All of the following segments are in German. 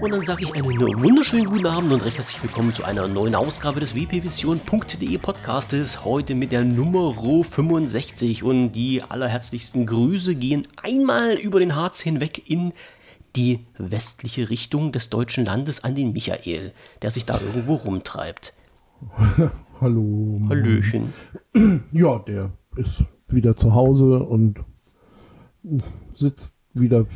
Und dann sage ich einen wunderschönen guten Abend und recht herzlich willkommen zu einer neuen Ausgabe des wpvision.de Podcastes. Heute mit der Nummer 65 und die allerherzlichsten Grüße gehen einmal über den Harz hinweg in die westliche Richtung des deutschen Landes an den Michael, der sich da irgendwo rumtreibt. Hallo. Hallöchen. Ja, der ist wieder zu Hause und sitzt wieder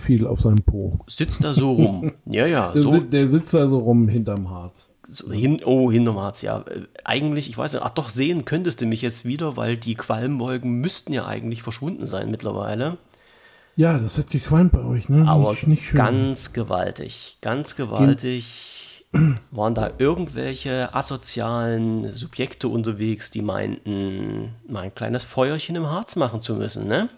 viel auf seinem Po. Sitzt da so rum. Ja, ja. Der, So, si der sitzt da so rum hinterm Harz. so hin, oh, hinterm Harz, ja. Äh, Eigentlich, ich weiß nicht, ach doch, sehen könntest du mich jetzt wieder, weil die Qualmwolken müssten ja eigentlich verschwunden sein mittlerweile. Ja, das hat gequalmt bei euch, ne? Aber nicht, nicht schön. ganz gewaltig, ganz gewaltig waren da irgendwelche asozialen Subjekte unterwegs, die meinten, mal ein kleines Feuerchen im Harz machen zu müssen, ne?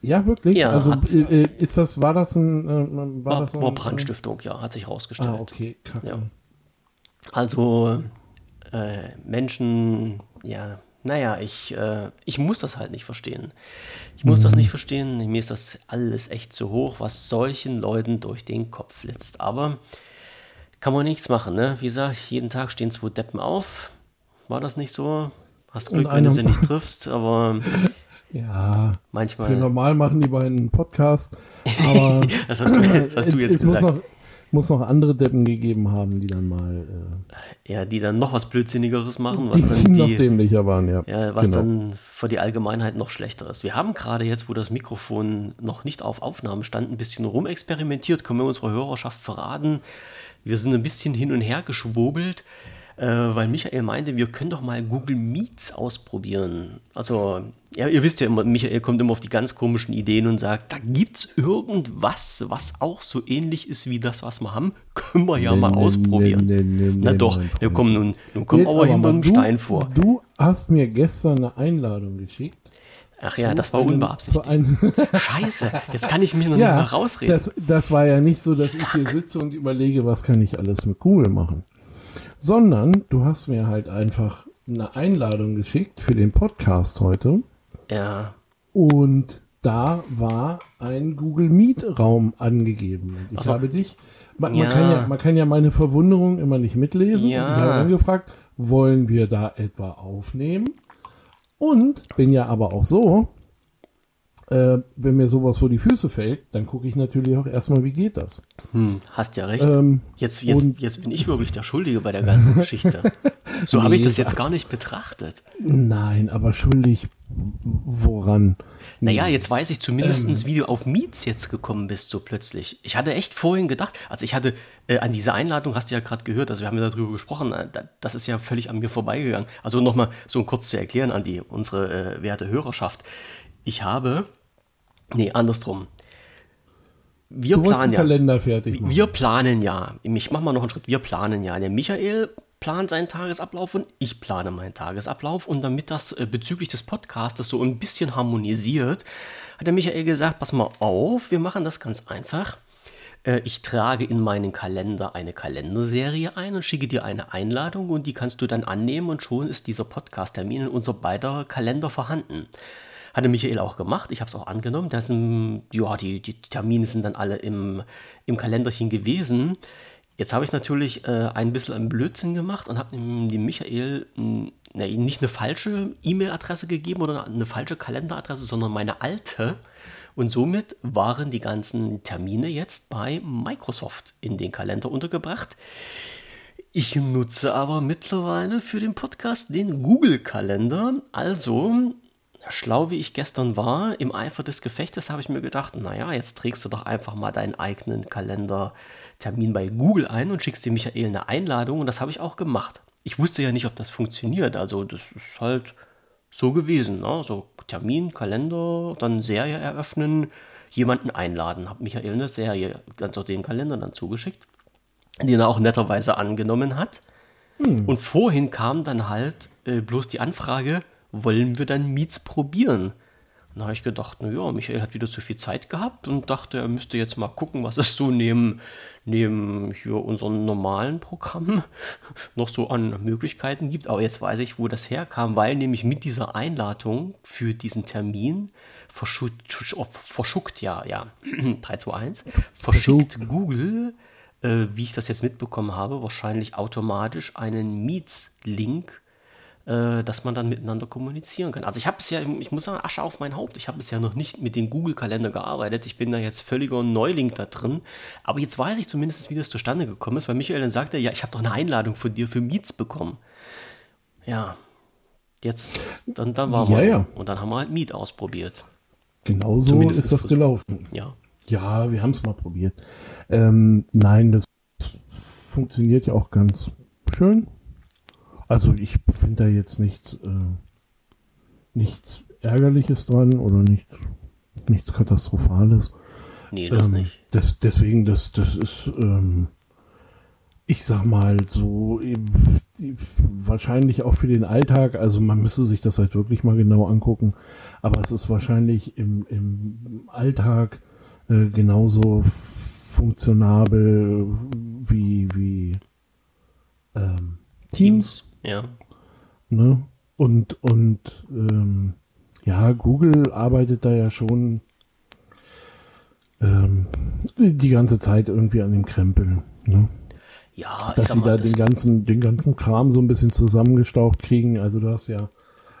Ja, wirklich? Ja, also äh, äh, ist das, war das ein, äh, war War, das ein, war Brandstiftung, ja, hat sich Ah, rausgestellt. okay, kacke. Ja. Also äh, Menschen, ja, naja, ich, äh, ich muss das halt nicht verstehen. Ich muss das nicht verstehen. Mir ist das alles echt zu hoch, was solchen Leuten durch den Kopf flitzt. Aber kann man nichts machen, ne? Wie gesagt, jeden Tag stehen zwei Deppen auf. War das nicht so? Hast Glück, wenn du sie nicht triffst, aber Ja, für manchmal. normal machen die beiden Podcast, aber Das hast du, das hast du jetzt es muss gesagt. noch, muss noch andere Deppen gegeben haben, die dann mal Ja, die dann noch was Blödsinnigeres machen, äh, was die, dann die noch dämlicher waren, ja. Ja, was Genau. dann für die Allgemeinheit noch schlechter ist. Wir haben gerade jetzt, wo das Mikrofon noch nicht auf Aufnahme stand, ein bisschen rumexperimentiert, können wir unserer Hörerschaft verraten. Wir sind ein bisschen hin und her geschwobelt, äh, weil Michael meinte, wir können doch mal Google Meets ausprobieren. Also, ja, ihr wisst ja immer, Michael kommt immer auf die ganz komischen Ideen und sagt, da gibt's irgendwas, was auch so ähnlich ist wie das, was wir haben. Können wir ja Nee, mal nee, ausprobieren. nee, Na doch, wir kommen nun, nun kommen Jetzt aber hinter mal, einem du, Stein vor. Du hast mir gestern eine Einladung geschickt. Ach ja, das war einem- unbeabsichtigt. Scheiße, jetzt kann ich mich noch nicht ja, mehr rausreden. das, das war ja nicht so, dass ich hier sitze und überlege, was kann ich alles mit Google machen. Sondern du hast mir halt einfach eine Einladung geschickt für den Podcast heute. ja, Und da war ein Google Meet Raum angegeben. Ich habe dich, man, Ja. man, kann ja, man kann ja meine Verwunderung immer nicht mitlesen. Ja. Ich habe dann gefragt, wollen wir da etwa aufnehmen? Und bin ja aber auch so, äh, wenn mir sowas vor die Füße fällt, dann gucke ich natürlich auch erstmal, wie geht das. hm, hast ja recht. Ähm, jetzt, jetzt, jetzt bin ich wirklich der Schuldige bei der ganzen Geschichte. So habe ich Nee, das jetzt gar nicht betrachtet. Nein, aber schuldig woran? Naja, jetzt weiß ich zumindest, Ähm. wie du auf Meets jetzt gekommen bist, so plötzlich. Ich hatte echt vorhin gedacht, also ich hatte äh, an diese Einladung, hast du ja gerade gehört, also wir haben ja darüber gesprochen, äh, da, das ist ja völlig an mir vorbeigegangen. Also nochmal so kurz zu erklären an die, unsere äh, werte Hörerschaft. Ich habe, nee, andersrum. Wir Du planen ja. Kalender fertig machen. Wir planen ja, ich mache mal noch einen Schritt, wir planen ja. Der Michael plant seinen Tagesablauf und ich plane meinen Tagesablauf. Und damit das äh, bezüglich des Podcastes so ein bisschen harmonisiert, hat der Michael gesagt, pass mal auf, wir machen das ganz einfach. Äh, Ich trage in meinen Kalender eine Kalenderserie ein und schicke dir eine Einladung und die kannst du dann annehmen und schon ist dieser Podcast-Termin in unser beider Kalender vorhanden. Hatte Michael auch gemacht, ich habe es auch angenommen. Das sind, ja, die, die Termine sind dann alle im, im Kalenderchen gewesen. Jetzt habe ich natürlich äh, ein bisschen einen Blödsinn gemacht und habe dem, Michael ne, nicht eine falsche E-Mail-Adresse gegeben oder eine falsche Kalenderadresse, sondern meine alte. Und somit waren die ganzen Termine jetzt bei Microsoft in den Kalender untergebracht. Ich nutze aber mittlerweile für den Podcast den Google-Kalender. Also, schlau wie ich gestern war, im Eifer des Gefechtes habe ich mir gedacht, naja, jetzt trägst du doch einfach mal deinen eigenen Kalendertermin bei Google ein und schickst dem Michael eine Einladung. Und das habe ich auch gemacht. Ich wusste ja nicht, ob das funktioniert. Also, das ist halt so gewesen. Ne? So Termin, Kalender, dann Serie eröffnen, jemanden einladen. Habe Michael eine Serie, ganz auch den Kalender dann zugeschickt, den er auch netterweise angenommen hat. Und vorhin kam dann halt äh, bloß die Anfrage, wollen wir dann Meets probieren? Dann habe ich gedacht, naja, Michael hat wieder zu viel Zeit gehabt und dachte, er müsste jetzt mal gucken, was es so neben, neben hier unserem normalen Programm noch so an Möglichkeiten gibt. Aber jetzt weiß ich, wo das herkam, weil nämlich mit dieser Einladung für diesen Termin verschuckt, verschuckt ja, ja, 3, 2, 1, verschickt Google, äh, wie ich das jetzt mitbekommen habe, wahrscheinlich automatisch einen Meets-Link äh, dass man dann miteinander kommunizieren kann. Also ich habe bisher, ich muss sagen, Asche auf mein Haupt, ich habe bisher noch nicht mit dem Google-Kalender gearbeitet. Ich bin da jetzt völliger Neuling da drin. Aber jetzt weiß ich zumindest, wie das zustande gekommen ist, weil Michael dann sagte, ja, ich habe doch eine Einladung von dir für Meets bekommen. Ja, jetzt, dann, dann waren Ja, wir. ja. Und dann haben wir halt Meet ausprobiert. Genau so Zumindest ist das gelaufen. Ja. Ja, wir haben es mal probiert. Ähm, nein, das funktioniert ja auch ganz schön. Also ich finde da jetzt nichts, äh, nichts Ärgerliches dran oder nichts, nichts Katastrophales. Nee, das ähm, nicht. Das, deswegen, das, das ist, ähm, ich sag mal, so wahrscheinlich auch für den Alltag, also man müsste sich das halt wirklich mal genau angucken, aber es ist wahrscheinlich im, im Alltag äh, genauso funktionabel wie, wie ähm, Teams. Ja. Ne? Und, und ähm, ja, Google arbeitet da ja schon ähm, die ganze Zeit irgendwie an dem Krempel. Ne? Ja, Dass sie mal, da das- den ganzen, den ganzen Kram so ein bisschen zusammengestaucht kriegen. Also du hast ja,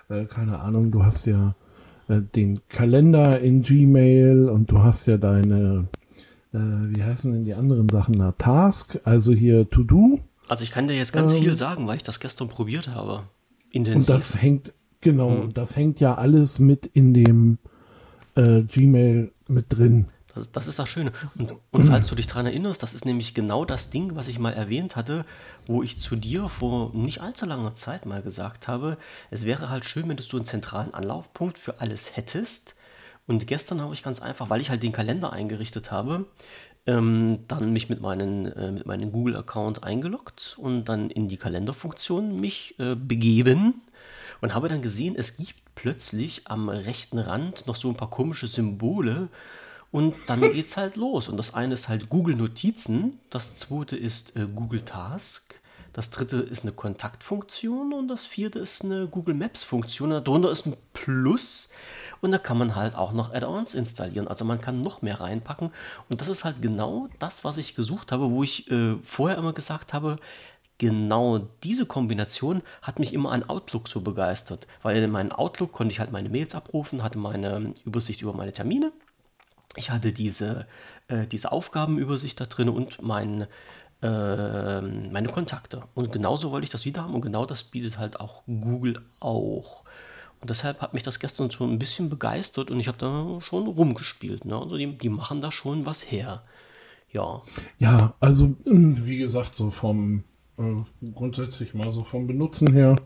äh, keine Ahnung, du hast ja äh, den Kalender in Gmail und du hast ja deine, äh, wie heißen denn die anderen Sachen da? Task, also hier To-Do. Also ich kann dir jetzt ganz Ähm, viel sagen, weil ich das gestern probiert habe. Intensiv. Und das hängt, genau, Hm. und das hängt ja alles mit in dem äh, Gmail mit drin. Das, das ist das Schöne. Und, und falls du dich daran erinnerst, das ist nämlich genau das Ding, was ich mal erwähnt hatte, wo ich zu dir vor nicht allzu langer Zeit mal gesagt habe, es wäre halt schön, wenn du einen zentralen Anlaufpunkt für alles hättest. Und gestern habe ich ganz einfach, weil ich halt den Kalender eingerichtet habe, ähm, dann mich mit meinem äh, mit meinem Google-Account eingeloggt und dann in die Kalenderfunktion mich äh, begeben und habe dann gesehen, es gibt plötzlich am rechten Rand noch so ein paar komische Symbole und dann geht's halt los. Und das eine ist halt Google Notizen, das zweite ist äh, Google Task, das dritte ist eine Kontaktfunktion und das vierte ist eine Google Maps Funktion. Darunter ist ein Plus und da kann man halt auch noch Add-ons installieren. Also man kann noch mehr reinpacken und das ist halt genau das, was ich gesucht habe, wo ich äh, vorher immer gesagt habe, genau diese Kombination hat mich immer an Outlook so begeistert, weil in meinem Outlook konnte ich halt meine Mails abrufen, hatte meine Übersicht über meine Termine. Ich hatte diese, äh, diese Aufgabenübersicht da drin und mein, äh, meine Kontakte. Und genauso wollte ich das wieder haben und genau das bietet halt auch Google auch. Und deshalb hat mich das gestern schon ein bisschen begeistert und ich habe da schon rumgespielt. Ne? Also die, die machen da schon was her. Ja, Ja, also ähm, wie gesagt, so vom äh, grundsätzlich mal so vom Benutzen her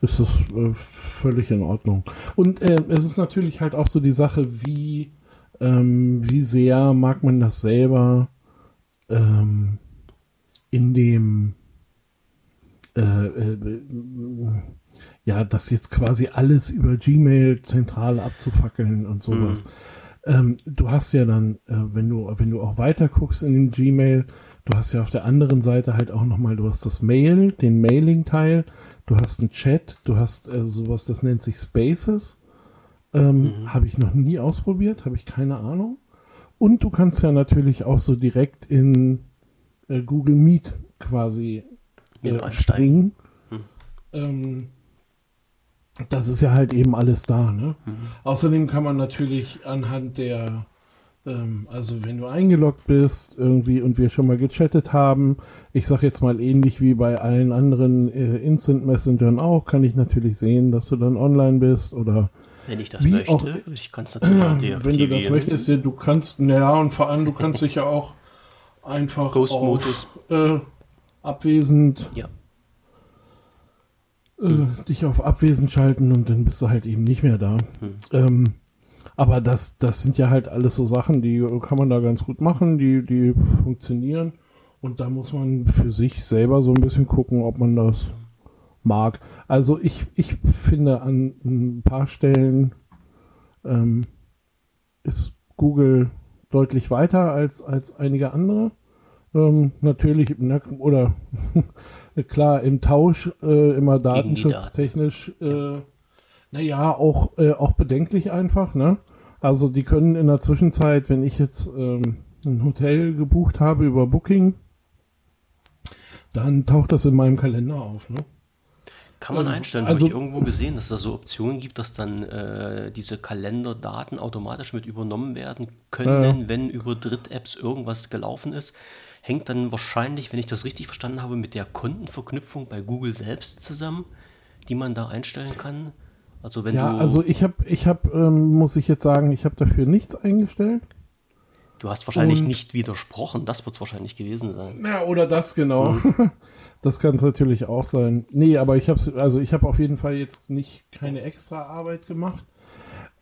ist es äh, völlig in Ordnung. Und äh, es ist natürlich halt auch so die Sache, wie ähm, wie sehr mag man das selber ähm, in dem äh, äh, ja, das jetzt quasi alles über Gmail zentral abzufackeln und sowas. Ähm, du hast ja dann, äh, wenn du, wenn du auch weiter guckst in dem Gmail, du hast ja auf der anderen Seite halt auch nochmal, du hast das Mail, den Mailing-Teil, du hast einen Chat, du hast äh, sowas, das nennt sich Spaces. Ähm, Habe ich noch nie ausprobiert, habe ich keine Ahnung. Und du kannst ja natürlich auch so direkt in äh, Google Meet quasi äh, springen. Ähm, das ist ja halt eben alles da. Ne? Außerdem kann man natürlich anhand der, ähm, also wenn du eingeloggt bist irgendwie und wir schon mal gechattet haben, ich sag jetzt mal ähnlich wie bei allen anderen äh, Instant Messengern auch, kann ich natürlich sehen, dass du dann online bist oder wenn ich das möchte, auch- ich kann es natürlich auch deaktivieren. wenn du das möchtest, du kannst, naja, und vor allem du kannst dich ja auch einfach Ghost-Modus. äh, abwesend Ja, äh, dich auf abwesend schalten und dann bist du halt eben nicht mehr da. Ähm, aber das, das sind ja halt alles so Sachen, die kann man da ganz gut machen, die, die funktionieren. Und da muss man für sich selber so ein bisschen gucken, ob man das mag. Also ich, ich finde an ein paar Stellen ähm, ist Google deutlich weiter als, als einige andere. Ähm, natürlich, na, oder klar, im Tausch äh, immer datenschutztechnisch, äh, naja, auch, äh, auch bedenklich einfach, ne? Also die können in der Zwischenzeit, wenn ich jetzt ähm, ein Hotel gebucht habe über Booking, dann taucht das in meinem Kalender auf, ne? Kann man einstellen. Also, Habe ich irgendwo gesehen, dass es da so Optionen gibt, dass dann äh, diese Kalenderdaten automatisch mit übernommen werden können, ja. wenn über Dritt-Apps irgendwas gelaufen ist. Hängt dann wahrscheinlich, wenn ich das richtig verstanden habe, mit der Kontenverknüpfung bei Google selbst zusammen, die man da einstellen kann. Also wenn ja, du also ich habe, ich habe, ähm, muss ich jetzt sagen, ich habe dafür nichts eingestellt. Du hast wahrscheinlich Und, nicht widersprochen, das wird es wahrscheinlich gewesen sein. Ja, oder das genau. Mhm. Das kann es natürlich auch sein. Nee, aber ich habe also ich habe auf jeden Fall jetzt nicht keine extra Arbeit gemacht.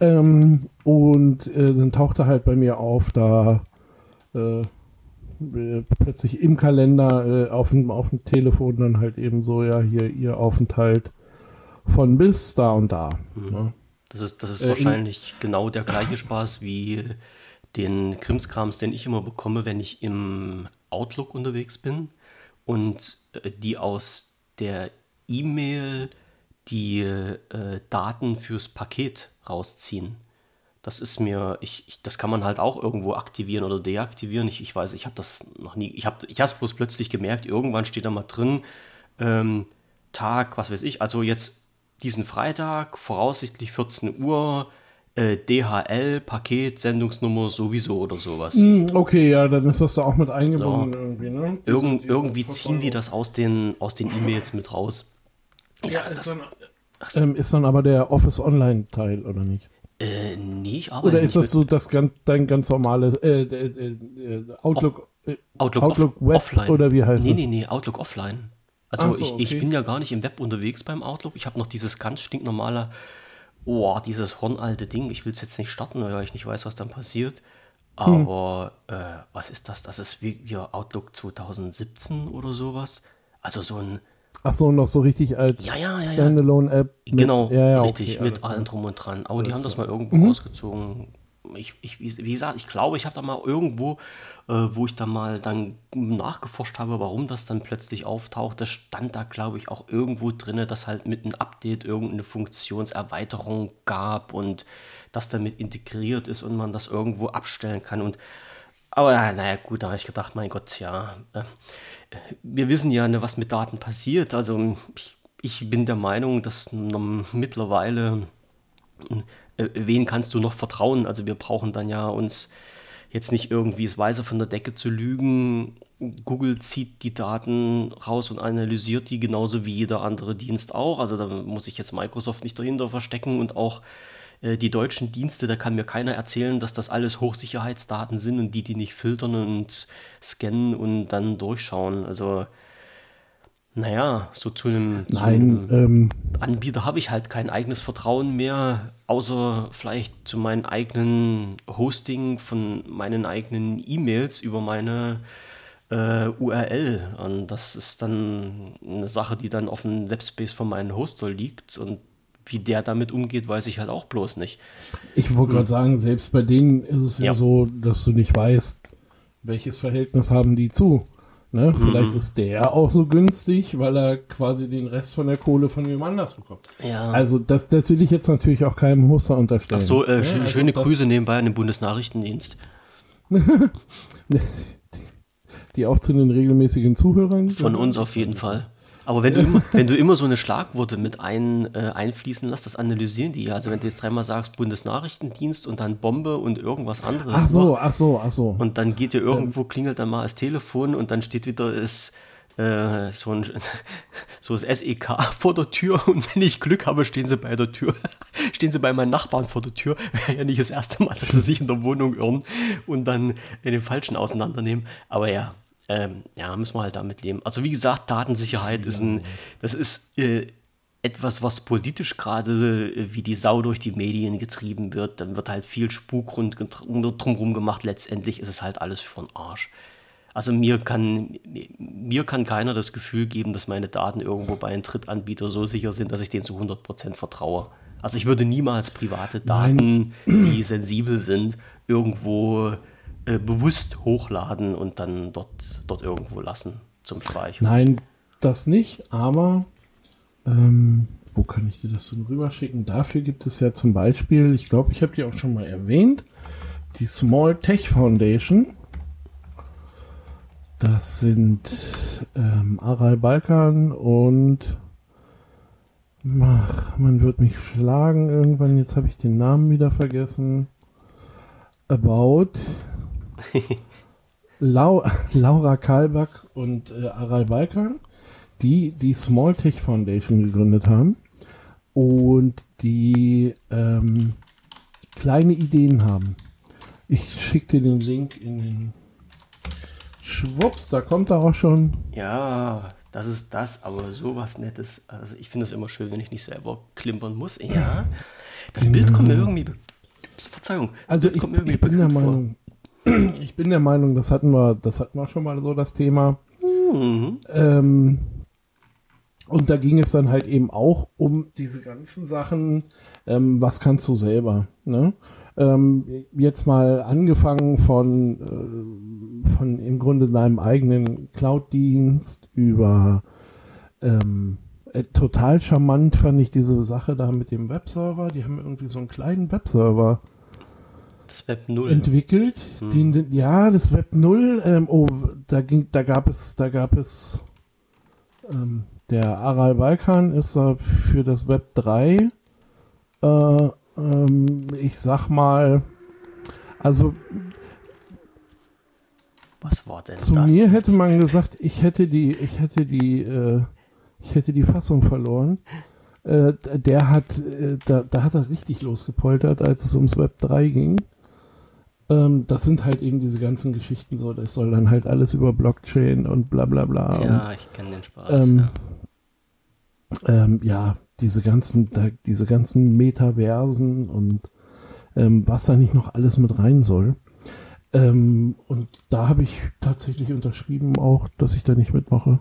Ähm, und äh, dann tauchte halt bei mir auf, da äh, plötzlich im Kalender äh, auf, dem, auf dem Telefon dann halt eben so, ja, hier ihr Aufenthalt von bis da und da. Mhm. Ja. Das ist, das ist äh, wahrscheinlich genau der gleiche Spaß wie den Krimskrams, den ich immer bekomme, wenn ich im Outlook unterwegs bin und äh, die aus der E-Mail die äh, Daten fürs Paket rausziehen. Das ist mir, ich, ich, das kann man halt auch irgendwo aktivieren oder deaktivieren. Ich, ich weiß, ich habe das noch nie, ich habe ich es bloß plötzlich gemerkt, irgendwann steht da mal drin, ähm, Tag, was weiß ich, also jetzt diesen Freitag, voraussichtlich 14 Uhr, äh, DHL, Paket, Sendungsnummer sowieso oder sowas. Mm, okay, ja, dann ist das da auch mit eingebunden ja. irgendwie, ne? Irgend, irgendwie ziehen die das aus den aus den E-Mails mit raus. Ja, ist, dann, ähm, ist dann aber der Office Online Teil oder nicht? Äh, nee, ich arbeite Oder ist das so das ganz, dein ganz normale äh, äh, äh, Outlook, äh, Outlook, Outlook Web offline. oder wie heißt nee, Nee, nee, nee, Outlook offline. Also so, ich, okay. ich bin ja gar nicht im Web unterwegs beim Outlook. Ich habe noch dieses ganz stinknormale oh, dieses hornalte Ding, ich will es jetzt nicht starten, weil ich nicht weiß, was dann passiert. Aber hm. äh, was ist das? Das ist wie, wie Outlook 2017 oder sowas. Also so ein. Ach so, noch so richtig als ja, ja, ja, Standalone-App. Genau, ja, richtig, okay, mit allem drum und dran. Aber die haben das mal irgendwo mhm. rausgezogen ich, ich, wie gesagt, ich glaube, ich habe da mal irgendwo, äh, wo ich da mal dann nachgeforscht habe, warum das dann plötzlich auftaucht, das stand da, glaube ich, auch irgendwo drin, dass halt mit einem Update irgendeine Funktionserweiterung gab und das damit integriert ist und man das irgendwo abstellen kann. Und aber naja, gut, da habe ich gedacht, mein Gott, ja, äh, wir wissen ja, ne, was mit Daten passiert. Also ich, ich bin der Meinung, dass mittlerweile äh, wen kannst du noch vertrauen? Also wir brauchen dann ja uns jetzt nicht irgendwie es weise von der Decke zu lügen. Google zieht die Daten raus und analysiert die genauso wie jeder andere Dienst auch. Also da muss ich jetzt Microsoft nicht dahinter verstecken und auch äh, die deutschen Dienste, da kann mir keiner erzählen, dass das alles Hochsicherheitsdaten sind und die, die nicht filtern und scannen und dann durchschauen. Also naja, so zu einem, zu einem ähm, Anbieter habe ich halt kein eigenes Vertrauen mehr, außer vielleicht zu meinem eigenen Hosting von meinen eigenen E-Mails über meine äh, URL. Und das ist dann eine Sache, die dann auf dem Webspace von meinem Hoster liegt. Und wie der damit umgeht, weiß ich halt auch bloß nicht. Ich wollte gerade sagen, selbst bei denen ist es ja. ja so, dass du nicht weißt, welches Verhältnis haben die zu. Ne? Mhm. Vielleicht ist der auch so günstig, weil er quasi den Rest von der Kohle von jemand anders bekommt. Ja. Also das, das will ich jetzt natürlich auch keinem Hoster unterstellen. Ach so, äh, ja, also schöne Grüße nebenbei an den Bundesnachrichtendienst. Die auch zu den regelmäßigen Zuhörern. Von uns auf jeden Fall. Aber wenn du, immer, wenn du immer so eine Schlagworte mit ein, äh, einfließen lässt, das analysieren die ja. Also wenn du jetzt dreimal sagst Bundesnachrichtendienst und dann Bombe und irgendwas anderes. Ach so, ach so, ach so. Und dann geht dir irgendwo, klingelt dann mal das Telefon und dann steht wieder ist, äh, so, ein, so das SEK vor der Tür und wenn ich Glück habe, stehen sie bei der Tür. stehen sie bei meinen Nachbarn vor der Tür. Wäre ja nicht das erste Mal, dass sie sich in der Wohnung irren und dann den falschen auseinandernehmen. Aber ja, ähm, ja, müssen wir halt damit leben. Also wie gesagt, Datensichheit ist ein, das ist äh, etwas, was politisch gerade äh, wie die Sau durch die Medien getrieben wird. Dann wird halt viel Spuk rund, drumherum gemacht. Letztendlich ist es halt alles für den Arsch. Also mir kann, mir kann keiner das Gefühl geben, dass meine Daten irgendwo bei einem Drittanbieter so sicher sind, dass ich denen zu 100% vertraue. Also ich würde niemals private Daten, Nein. die sensibel sind, irgendwo äh, bewusst hochladen und dann dort, dort irgendwo lassen zum Speichern. Nein, das nicht, aber ähm, wo kann ich dir das denn rüberschicken? Dafür gibt es ja zum Beispiel, ich glaube, ich habe die auch schon mal erwähnt, die Small Tech Foundation. Das sind ähm, Aral Balkan und ach, man wird mich schlagen irgendwann. Jetzt habe ich den Namen wieder vergessen. About Lau Laura Kalbach und äh, Aral Balkan die die Small Tech Foundation gegründet haben und die ähm, kleine Ideen haben. Ich schicke dir den Link in den Schwupps, da kommt er auch schon. Ja, das ist das, aber sowas Nettes. Also ich finde es immer schön, wenn ich nicht selber klimpern muss. Ja, das genau. Bild kommt mir irgendwie. Verzeihung. also ich, ich bin der Meinung, ich bin der Meinung, das hatten wir, das hatten wir schon mal so das Thema. Mhm. Ähm, und da ging es dann halt eben auch um diese ganzen Sachen, ähm, was kannst du selber, ne? Ähm, jetzt mal angefangen von, äh, von im Grunde deinem eigenen Cloud-Dienst über ähm, äh, total charmant fand ich diese Sache da mit dem Webserver. Die haben irgendwie so einen kleinen Webserver das Web 0 entwickelt. Hm. Den, ja, das Web 0. Ähm, oh, da ging, da gab es, da gab es ähm, der Aral Balkan ist äh, für das Web 3, äh, ähm, ich sag mal, also was war denn zu das? mir jetzt? hätte man gesagt, ich hätte die, ich hätte die, äh, ich hätte die Fassung verloren. Äh, der hat, äh, da, da hat er richtig losgepoltert, als es ums Web 3 ging. Ähm, das sind halt eben diese ganzen Geschichten so, das soll dann halt alles über Blockchain und bla bla bla. Ja, und, ich kenne den Spaß. Ähm, ja ähm, ja, diese ganzen, da, diese ganzen Metaversen und ähm, was da nicht noch alles mit rein soll. Ähm, und da habe ich tatsächlich unterschrieben auch, dass ich da nicht mitmache.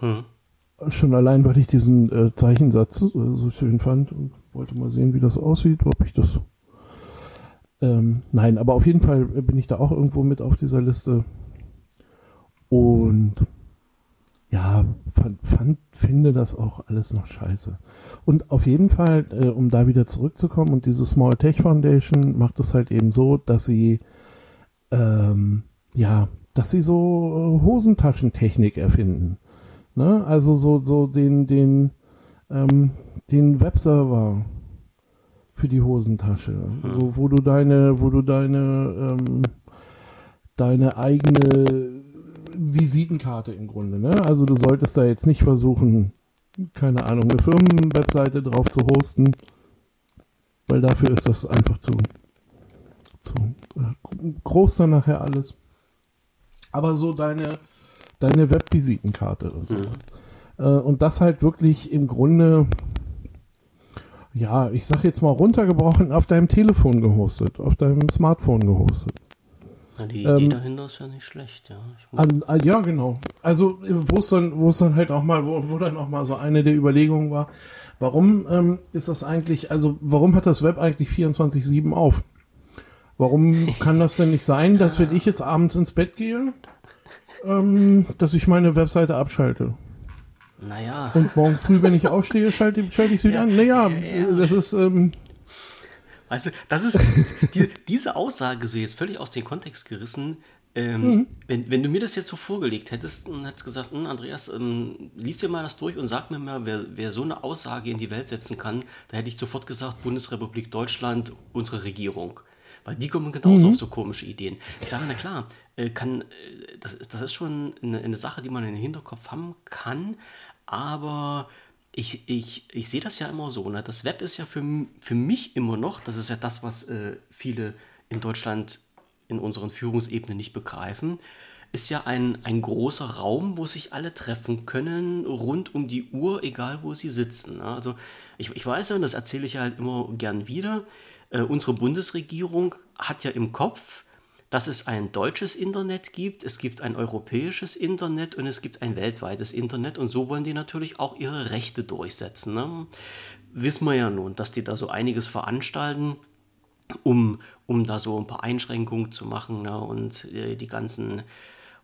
Hm. Schon allein, weil ich diesen äh, Zeichensatz äh, so schön fand und wollte mal sehen, wie das aussieht, ob ich das. Ähm, nein, aber auf jeden Fall bin ich da auch irgendwo mit auf dieser Liste. Und ja, fand, fand, finde das auch alles noch scheiße. Und auf jeden Fall, äh, um da wieder zurückzukommen, und diese Small Tech Foundation macht es halt eben so, dass sie, ähm, ja, dass sie so äh, Hosentaschentechnik erfinden. Ne? Also so, so den, den, ähm, den Webserver für die Hosentasche, mhm. so, wo du deine, wo du deine, ähm, deine eigene Visitenkarte im Grunde. Ne? Also du solltest da jetzt nicht versuchen, keine Ahnung, eine Firmenwebseite drauf zu hosten, weil dafür ist das einfach zu, zu äh, groß dann nachher alles. Aber so deine, deine Webvisitenkarte und so. Mhm. Äh, und das halt wirklich im Grunde, ja, ich sag jetzt mal runtergebrochen, auf deinem Telefon gehostet, auf deinem Smartphone gehostet. Na, die Idee ähm, dahinter ist ja nicht schlecht, ja. An, an, ja, genau. Also, wo es dann, wo es dann halt auch mal, wo, wo dann auch mal so eine der Überlegungen war, warum ähm, ist das eigentlich, also warum hat das Web eigentlich 24-7 auf? Warum kann das denn nicht sein, dass wenn ich jetzt abends ins Bett gehe, ähm, dass ich meine Webseite abschalte? Naja. Und morgen früh, wenn ich aufstehe, schalte, schalte ich sie wieder ja, an. Naja, ja, das ist, ähm, Weißt du, das ist die, diese Aussage so jetzt völlig aus dem Kontext gerissen. Ähm, mhm. wenn, wenn du mir das jetzt so vorgelegt hättest und hättest gesagt, hm, Andreas, ähm, lies dir mal das durch und sag mir mal, wer, wer so eine Aussage in die Welt setzen kann, da hätte ich sofort gesagt, Bundesrepublik Deutschland, unsere Regierung. Weil die kommen genauso mhm. auf so komische Ideen. Ich sage, na klar, äh, kann, äh, das, ist, das ist schon eine, eine Sache, die man in den Hinterkopf haben kann, aber ich, ich, ich sehe das ja immer so. Ne? Das Web ist ja für, für mich immer noch, das ist ja das, was äh, viele in Deutschland in unseren Führungsebenen nicht begreifen, ist ja ein, ein großer Raum, wo sich alle treffen können, rund um die Uhr, egal wo sie sitzen. Ne? Also ich, ich weiß ja, und das erzähle ich ja halt immer gern wieder, äh, unsere Bundesregierung hat ja im Kopf, dass es ein deutsches Internet gibt, es gibt ein europäisches Internet und es gibt ein weltweites Internet und so wollen die natürlich auch ihre Rechte durchsetzen. Ne? wissen wir ja nun, dass die da so einiges veranstalten, um, um da so ein paar Einschränkungen zu machen ne? und äh, die ganzen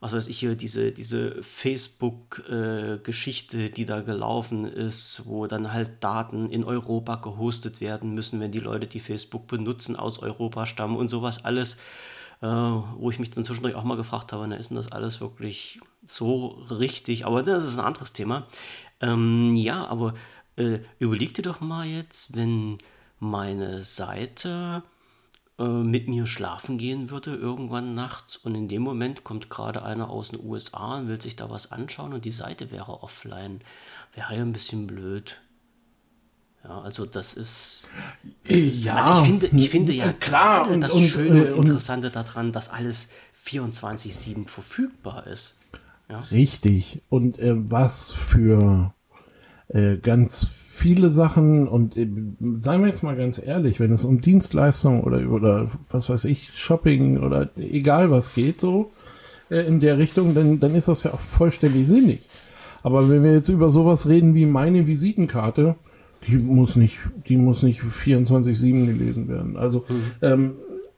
was weiß ich hier, diese, diese Facebook-Geschichte, äh, die da gelaufen ist, wo dann halt Daten in Europa gehostet werden müssen, wenn die Leute, die Facebook benutzen, aus Europa stammen und sowas alles, äh, wo ich mich dann zwischendurch auch mal gefragt habe, na, ist denn das alles wirklich so richtig? Aber das ist ein anderes Thema. Ähm, ja, aber äh, überleg dir doch mal jetzt, wenn meine Seite äh, mit mir schlafen gehen würde irgendwann nachts und in dem Moment kommt gerade einer aus den USA und will sich da was anschauen und die Seite wäre offline. Wäre ja ein bisschen blöd. Ja, also das ist. Ja, also ich finde, ich finde ja klar und, das und, Schöne und, und Interessante daran, dass alles 24-7 verfügbar ist. Ja? Richtig. Und äh, was für äh, ganz viele Sachen und äh, seien wir jetzt mal ganz ehrlich, wenn es um Dienstleistungen oder, oder was weiß ich, Shopping oder egal was geht so äh, in der Richtung, dann, dann ist das ja auch vollständig sinnig. Aber wenn wir jetzt über sowas reden wie meine Visitenkarte, die muss nicht, die muss nicht 24-7 gelesen werden. Also mhm. ähm,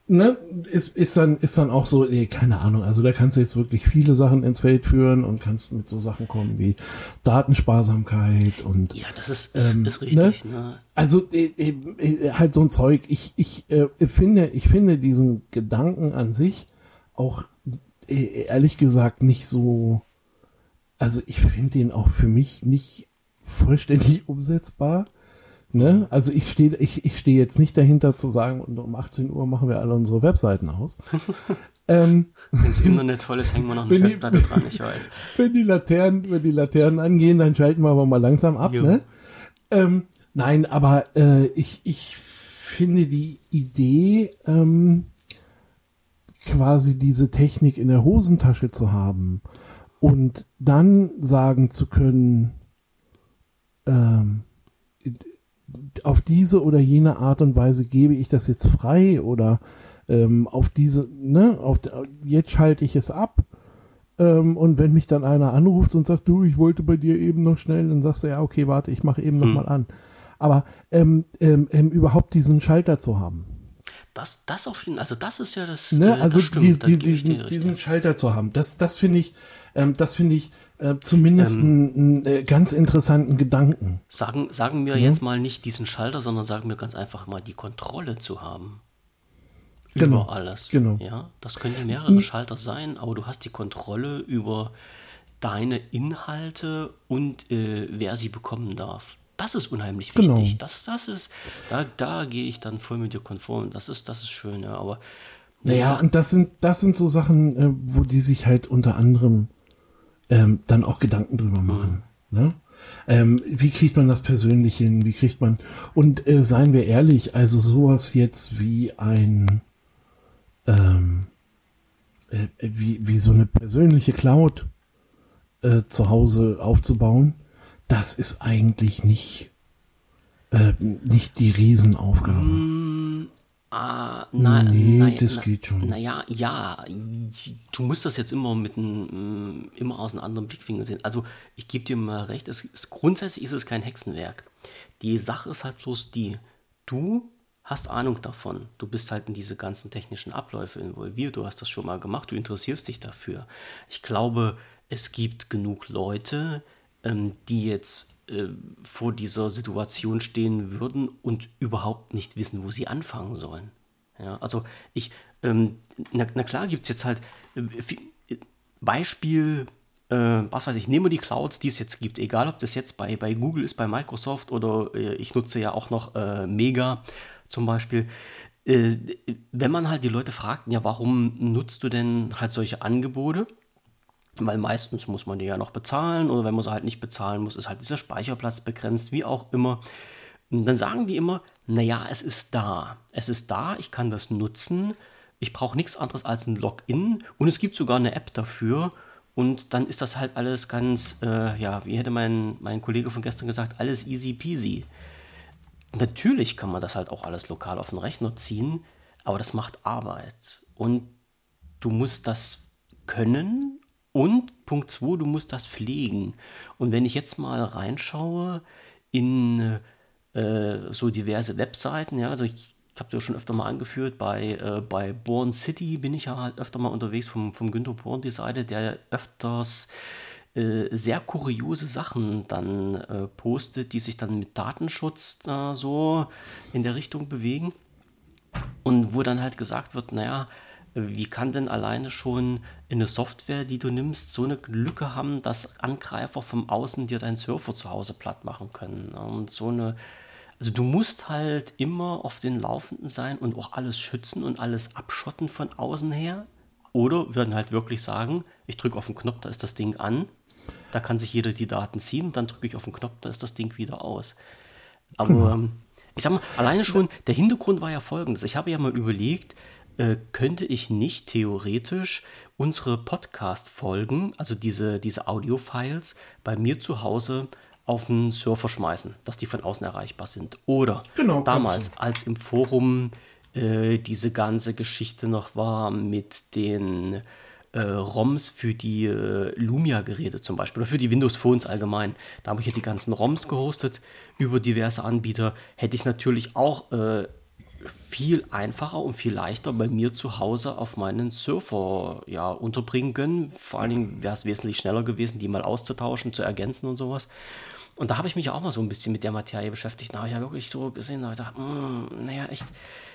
ne, ist, ist, dann, ist dann auch so, ey, keine Ahnung, also da kannst du jetzt wirklich viele Sachen ins Feld führen und kannst mit so Sachen kommen wie Datensparsamkeit und. Ja, das ist, ist, ähm, ist richtig, ne? ne? Also äh, äh, halt so ein Zeug. Ich, ich äh, finde, ich finde diesen Gedanken an sich auch äh, ehrlich gesagt nicht so. Also ich finde den auch für mich nicht vollständig umsetzbar. Ne? Also ich stehe ich, ich steh jetzt nicht dahinter zu sagen, um 18 Uhr machen wir alle unsere Webseiten aus. ähm, wenn das Internet voll ist, hängen wir noch eine Festplatte dran, ich weiß. Wenn die Laternen, wenn die Laternen angehen, dann schalten wir aber mal langsam ab. Ne? Ähm, nein, aber äh, ich, ich finde die Idee, ähm, quasi diese Technik in der Hosentasche zu haben und dann sagen zu können, ähm, auf diese oder jene Art und Weise gebe ich das jetzt frei oder ähm, auf diese, ne, auf, jetzt schalte ich es ab. Ähm, und wenn mich dann einer anruft und sagt, du, ich wollte bei dir eben noch schnell, dann sagst du ja, okay, warte, ich mache eben hm. noch mal an. Aber ähm, ähm, ähm, überhaupt diesen Schalter zu haben. Das, das auf jeden also das ist ja das. Ne? Äh, also das die, die, diesen, diesen Schalter zu haben, das, das finde ich, ähm, das finde ich äh, zumindest ähm, einen, äh, ganz interessanten Gedanken. Sagen, sagen wir mhm. jetzt mal nicht diesen Schalter, sondern sagen wir ganz einfach mal die Kontrolle zu haben. Genau. Über alles. Genau. Ja, das können mehrere mhm. Schalter sein, aber du hast die Kontrolle über deine Inhalte und äh, wer sie bekommen darf. Das ist unheimlich wichtig. Genau. Das, das ist, da, da gehe ich dann voll mit dir konform. Das ist, das ist schön, ja. Aber naja, und das sind, das sind so Sachen, äh, wo die sich halt unter anderem ähm, dann auch Gedanken drüber machen. Mhm. Ne? Ähm, wie kriegt man das persönlich hin? Wie kriegt man und äh, seien wir ehrlich, also sowas jetzt wie ein ähm, äh, wie, wie so eine persönliche Cloud äh, zu Hause aufzubauen, das ist eigentlich nicht äh, nicht die Riesenaufgabe. Mm, Ah, na, nee, na, das na, geht schon. Naja, ja, du musst das jetzt immer mit einem, immer aus einem anderen Blickwinkel sehen. Also, ich gebe dir mal recht, es ist, grundsätzlich ist es kein Hexenwerk. Die Sache ist halt bloß die, du hast Ahnung davon. Du bist halt in diese ganzen technischen Abläufe involviert. Du hast das schon mal gemacht, du interessierst dich dafür. Ich glaube, es gibt genug Leute, ähm, die jetzt äh, vor dieser Situation stehen würden und überhaupt nicht wissen, wo sie anfangen sollen. Ja, also ich, ähm, na, na, klar gibt es jetzt halt äh, Beispiel, äh, was weiß ich, nehmen wir die Clouds, die es jetzt gibt, egal ob das jetzt bei, bei Google ist, bei Microsoft oder äh, ich nutze ja auch noch äh, Mega zum Beispiel. Wenn man halt die Leute fragt, ja, warum nutzt du denn halt solche Angebote? Weil meistens muss man die ja noch bezahlen oder wenn man sie halt nicht bezahlen muss, ist halt dieser Speicherplatz begrenzt, wie auch immer. Und dann sagen die immer, naja, es ist da. Es ist da, ich kann das nutzen. Ich brauche nichts anderes als ein Login und es gibt sogar eine App dafür. Und dann ist das halt alles ganz, äh, ja, wie hätte mein, mein Kollege von gestern gesagt, alles easy peasy. Natürlich kann man das halt auch alles lokal auf den Rechner ziehen, aber das macht Arbeit. Und du musst das können und Punkt 2, du musst das pflegen. Und wenn ich jetzt mal reinschaue in äh, so diverse Webseiten, ja, also ich, habe das schon öfter mal angeführt, bei, äh, bei Born City bin ich ja halt öfter mal unterwegs vom, vom Günter Born, die Seite, der öfters äh, sehr kuriose Sachen dann äh, postet, die sich dann mit Datenschutz da so in der Richtung bewegen. Und wo dann halt gesagt wird, naja, wie kann denn alleine schon eine Software, die du nimmst, so eine Lücke haben, dass Angreifer vom Außen dir deinen Surfer zu Hause platt machen können? Und so eine, also du musst halt immer auf den Laufenden sein und auch alles schützen und alles abschotten von außen her. Oder würden halt wirklich sagen, ich drücke auf den Knopf, da ist das Ding an da kann sich jeder die Daten ziehen, dann drücke ich auf den Knopf, dann ist das Ding wieder aus. Aber ähm, ich sag mal, alleine schon, der Hintergrund war ja folgendes. Ich habe ja mal überlegt, äh, könnte ich nicht theoretisch unsere Podcast-Folgen, also diese, diese Audio-Files, bei mir zu Hause auf einen Surfer schmeißen, dass die von außen erreichbar sind. Oder genau, damals, als im Forum äh, diese ganze Geschichte noch war mit den äh, ROMs für die äh, Lumia-Geräte zum Beispiel oder für die Windows Phones allgemein. Da habe ich ja die ganzen ROMs gehostet über diverse Anbieter. Hätte ich natürlich auch äh, viel einfacher und viel leichter bei mir zu Hause auf meinen Surfer ja, unterbringen können. Vor allen Dingen wäre es wesentlich schneller gewesen, die mal auszutauschen, zu ergänzen und sowas. Und da habe ich mich auch mal so ein bisschen mit der Materie beschäftigt. Da habe ich ja wirklich so gesehen, da habe ich gedacht, mm, naja, echt,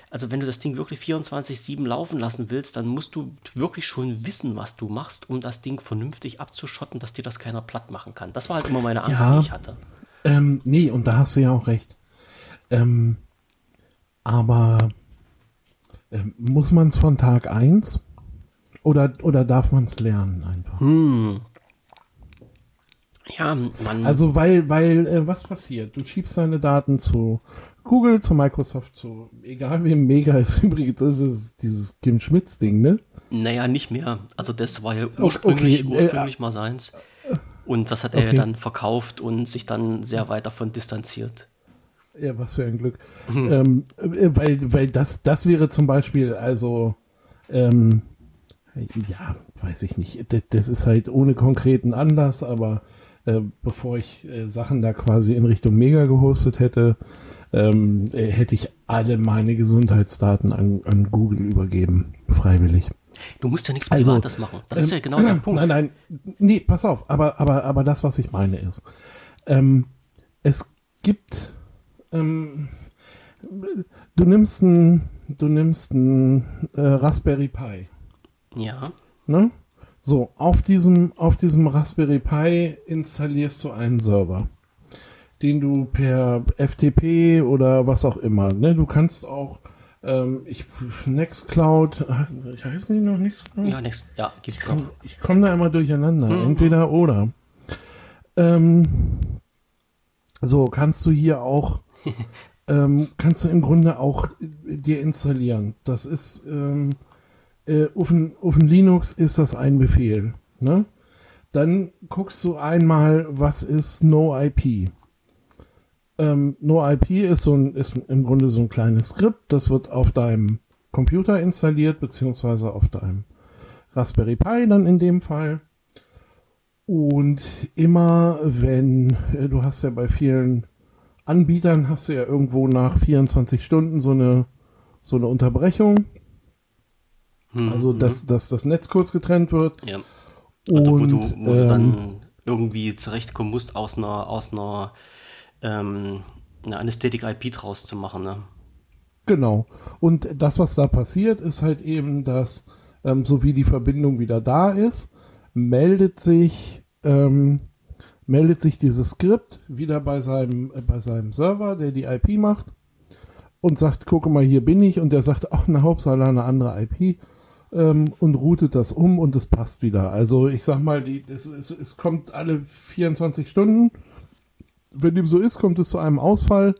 also wenn du das Ding wirklich 24-7 laufen lassen willst, dann musst du wirklich schon wissen, was du machst, um das Ding vernünftig abzuschotten, dass dir das keiner platt machen kann. Das war halt immer meine Angst, ja, die ich hatte. Ähm, nee, und da hast du ja auch recht. Ähm, aber ähm, muss man es von Tag 1 oder, oder darf man es lernen einfach? Hm. Ja, man. Also, weil, weil, äh, was passiert? Du schiebst deine Daten zu Google, zu Microsoft, zu egal wem Mega ist übrigens, ist dieses Kim Schmitz-Ding, ne? Naja, nicht mehr. Also das war ja ursprünglich, okay. ursprünglich äh, mal seins. Und das hat okay. er dann verkauft und sich dann sehr weit davon distanziert. Ja, was für ein Glück. Mhm. Ähm, äh, weil, weil das, das wäre zum Beispiel, also, ähm, ja, weiß ich nicht. Das, das ist halt ohne konkreten Anlass, aber äh, bevor ich äh, Sachen da quasi in Richtung Mega gehostet hätte, ähm, äh, hätte ich alle meine Gesundheitsdaten an, an Google übergeben, freiwillig. Du musst ja nichts also, Privates also, machen. Das ähm, ist ja genau der Punkt. Nein, nein, nee, pass auf. Aber, aber, aber das, was ich meine, ist, ähm, es gibt, ähm, du nimmst ein, du nimmst ein äh, Raspberry Pi. Ja. Ne? So, auf diesem, auf diesem Raspberry Pi installierst du einen Server den du per FTP oder was auch immer, ne? Du kannst auch ähm, ich, Nextcloud, ich heißen die noch Nextcloud? Ja, Next, ja, gibt's ich komm, noch. Ich komme da immer durcheinander, mhm. entweder oder. Ähm, so, kannst du hier auch, ähm, kannst du im Grunde auch dir installieren. Das ist, ähm, äh, auf, auf Linux ist das ein Befehl, ne? Dann guckst du einmal, was ist No-IP. Ähm, NoIP ist so ein, ist im Grunde so ein kleines Skript, das wird auf deinem Computer installiert, beziehungsweise auf deinem Raspberry Pi dann in dem Fall. Und immer wenn, äh, du hast ja bei vielen Anbietern, hast du ja irgendwo nach 24 Stunden so eine, so eine Unterbrechung. Hm, also, dass, dass das Netz kurz getrennt wird. Ja. Und, wo du, wo ähm, du dann irgendwie zurechtkommen musst aus einer, aus einer ähm, eine Static IP draus zu machen. Ne? Genau. Und das, was da passiert, ist halt eben, dass ähm, so wie die Verbindung wieder da ist, meldet sich ähm, meldet sich dieses Skript wieder bei seinem äh, bei seinem Server, der die IP macht und sagt, gucke mal, hier bin ich und der sagt, ach, eine Hauptsache eine andere IP ähm, und routet das um und es passt wieder. Also ich sag mal, die, es, es, es kommt alle 24 Stunden wenn dem so ist, kommt es zu einem Ausfall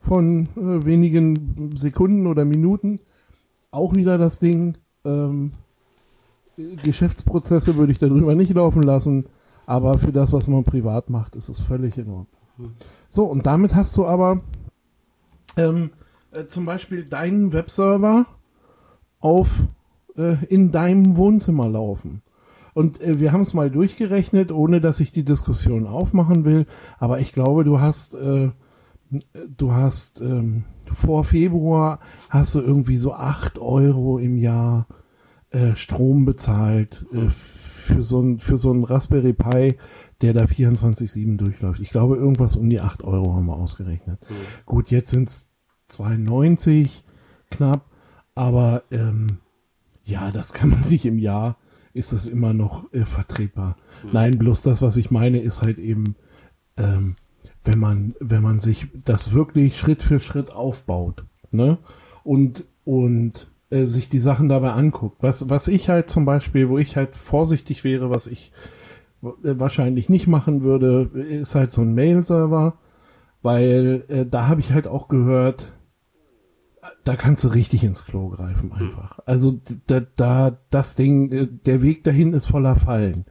von äh, wenigen Sekunden oder Minuten. Auch wieder das Ding. Ähm, Geschäftsprozesse würde ich darüber nicht laufen lassen, aber für das, was man privat macht, ist es völlig in Ordnung. So, und damit hast du aber ähm, äh, zum Beispiel deinen Webserver auf äh, in deinem Wohnzimmer laufen. Und äh, wir haben es mal durchgerechnet, ohne dass ich die Diskussion aufmachen will. Aber ich glaube, du hast äh, du hast ähm, vor Februar hast du irgendwie so 8 Euro im Jahr äh, Strom bezahlt äh, für so ein für so ein Raspberry Pi, der da 24/7 durchläuft. Ich glaube irgendwas um die 8 Euro haben wir ausgerechnet. Mhm. Gut, jetzt sind es 92 knapp, aber ähm, ja, das kann man sich im Jahr ist das immer noch äh, vertretbar. Mhm. Nein, bloß das, was ich meine, ist halt eben ähm, wenn man, wenn man sich das wirklich Schritt für Schritt aufbaut, ne? Und, und äh, sich die Sachen dabei anguckt. Was, was ich halt zum Beispiel, wo ich halt vorsichtig wäre, was ich äh, wahrscheinlich nicht machen würde, ist halt so ein Mail-Server, weil äh, da habe ich halt auch gehört, da kannst du richtig ins Klo greifen einfach. Also da, da das Ding, äh, der Weg dahin ist voller Fallen.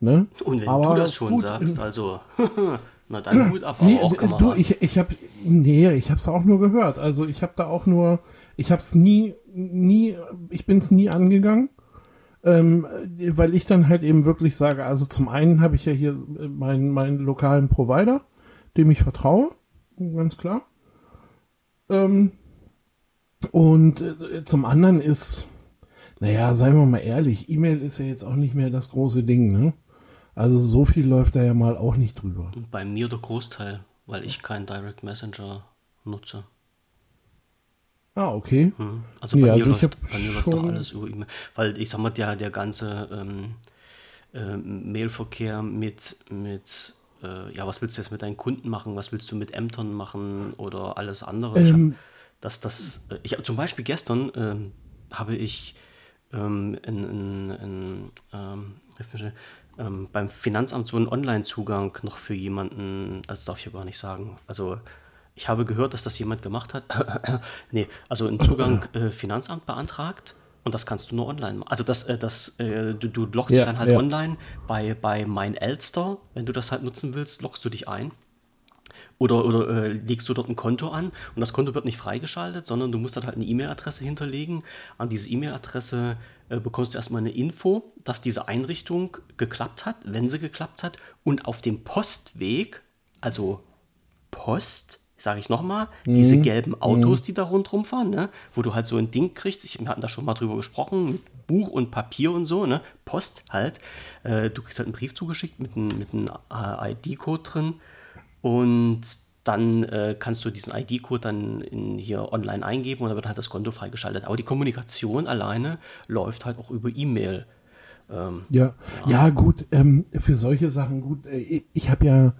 Ne? Und wenn Aber du das schon gut, sagst, also Na dann gut ab, nee, auch. Du, ich, ich habe nee, ich habe es auch nur gehört. Also ich habe da auch nur, ich habe es nie, nie, ich bin es nie angegangen, ähm, weil ich dann halt eben wirklich sage, also zum einen habe ich ja hier meinen meinen lokalen Provider, dem ich vertraue, ganz klar. Ähm, und äh, zum anderen ist, naja, seien wir mal ehrlich, E-Mail ist ja jetzt auch nicht mehr das große Ding, ne? Also so viel läuft da ja mal auch nicht drüber. Bei mir der Großteil, weil ich keinen Direct Messenger nutze. Ah, okay. Hm. Also bei, ja, mir, also läuft, bei mir läuft doch alles über E-Mail. Weil ich sag mal, der, der ganze ähm, äh, Mailverkehr mit, mit äh, ja, was willst du jetzt mit deinen Kunden machen, was willst du mit Ämtern machen oder alles andere. Ähm, hab, das, das, äh, ich, zum Beispiel gestern ähm, habe ich ähm, in, in, in ähm, ähm, beim Finanzamt so einen Online-Zugang noch für jemanden, also darf ich ja gar nicht sagen. Also ich habe gehört, dass das jemand gemacht hat. nee, also einen Zugang äh, Finanzamt beantragt und das kannst du nur online machen. Also das, äh, das, äh, du, du loggst ja, dann halt ja. online bei, bei mein Elster, wenn du das halt nutzen willst, loggst du dich ein. Oder, oder äh, legst du dort ein Konto an und das Konto wird nicht freigeschaltet, sondern du musst dann halt eine E-Mail-Adresse hinterlegen. An diese E-Mail-Adresse äh, bekommst du erstmal eine Info, dass diese Einrichtung geklappt hat, wenn sie geklappt hat. Und auf dem Postweg, also Post, sage ich nochmal, mhm. diese gelben Autos, mhm. die da rundherum fahren, ne? wo du halt so ein Ding kriegst, ich, wir hatten da schon mal drüber gesprochen, mit Buch und Papier und so, ne? Post halt. Äh, du kriegst halt einen Brief zugeschickt mit, ein, mit einem äh, ID-Code drin und dann äh, kannst du diesen ID-Code dann in, hier online eingeben und dann wird halt das Konto freigeschaltet. Aber die Kommunikation alleine läuft halt auch über E-Mail. Ähm, ja. ja. ja, gut, ähm, für solche Sachen gut. Äh, ich habe ja,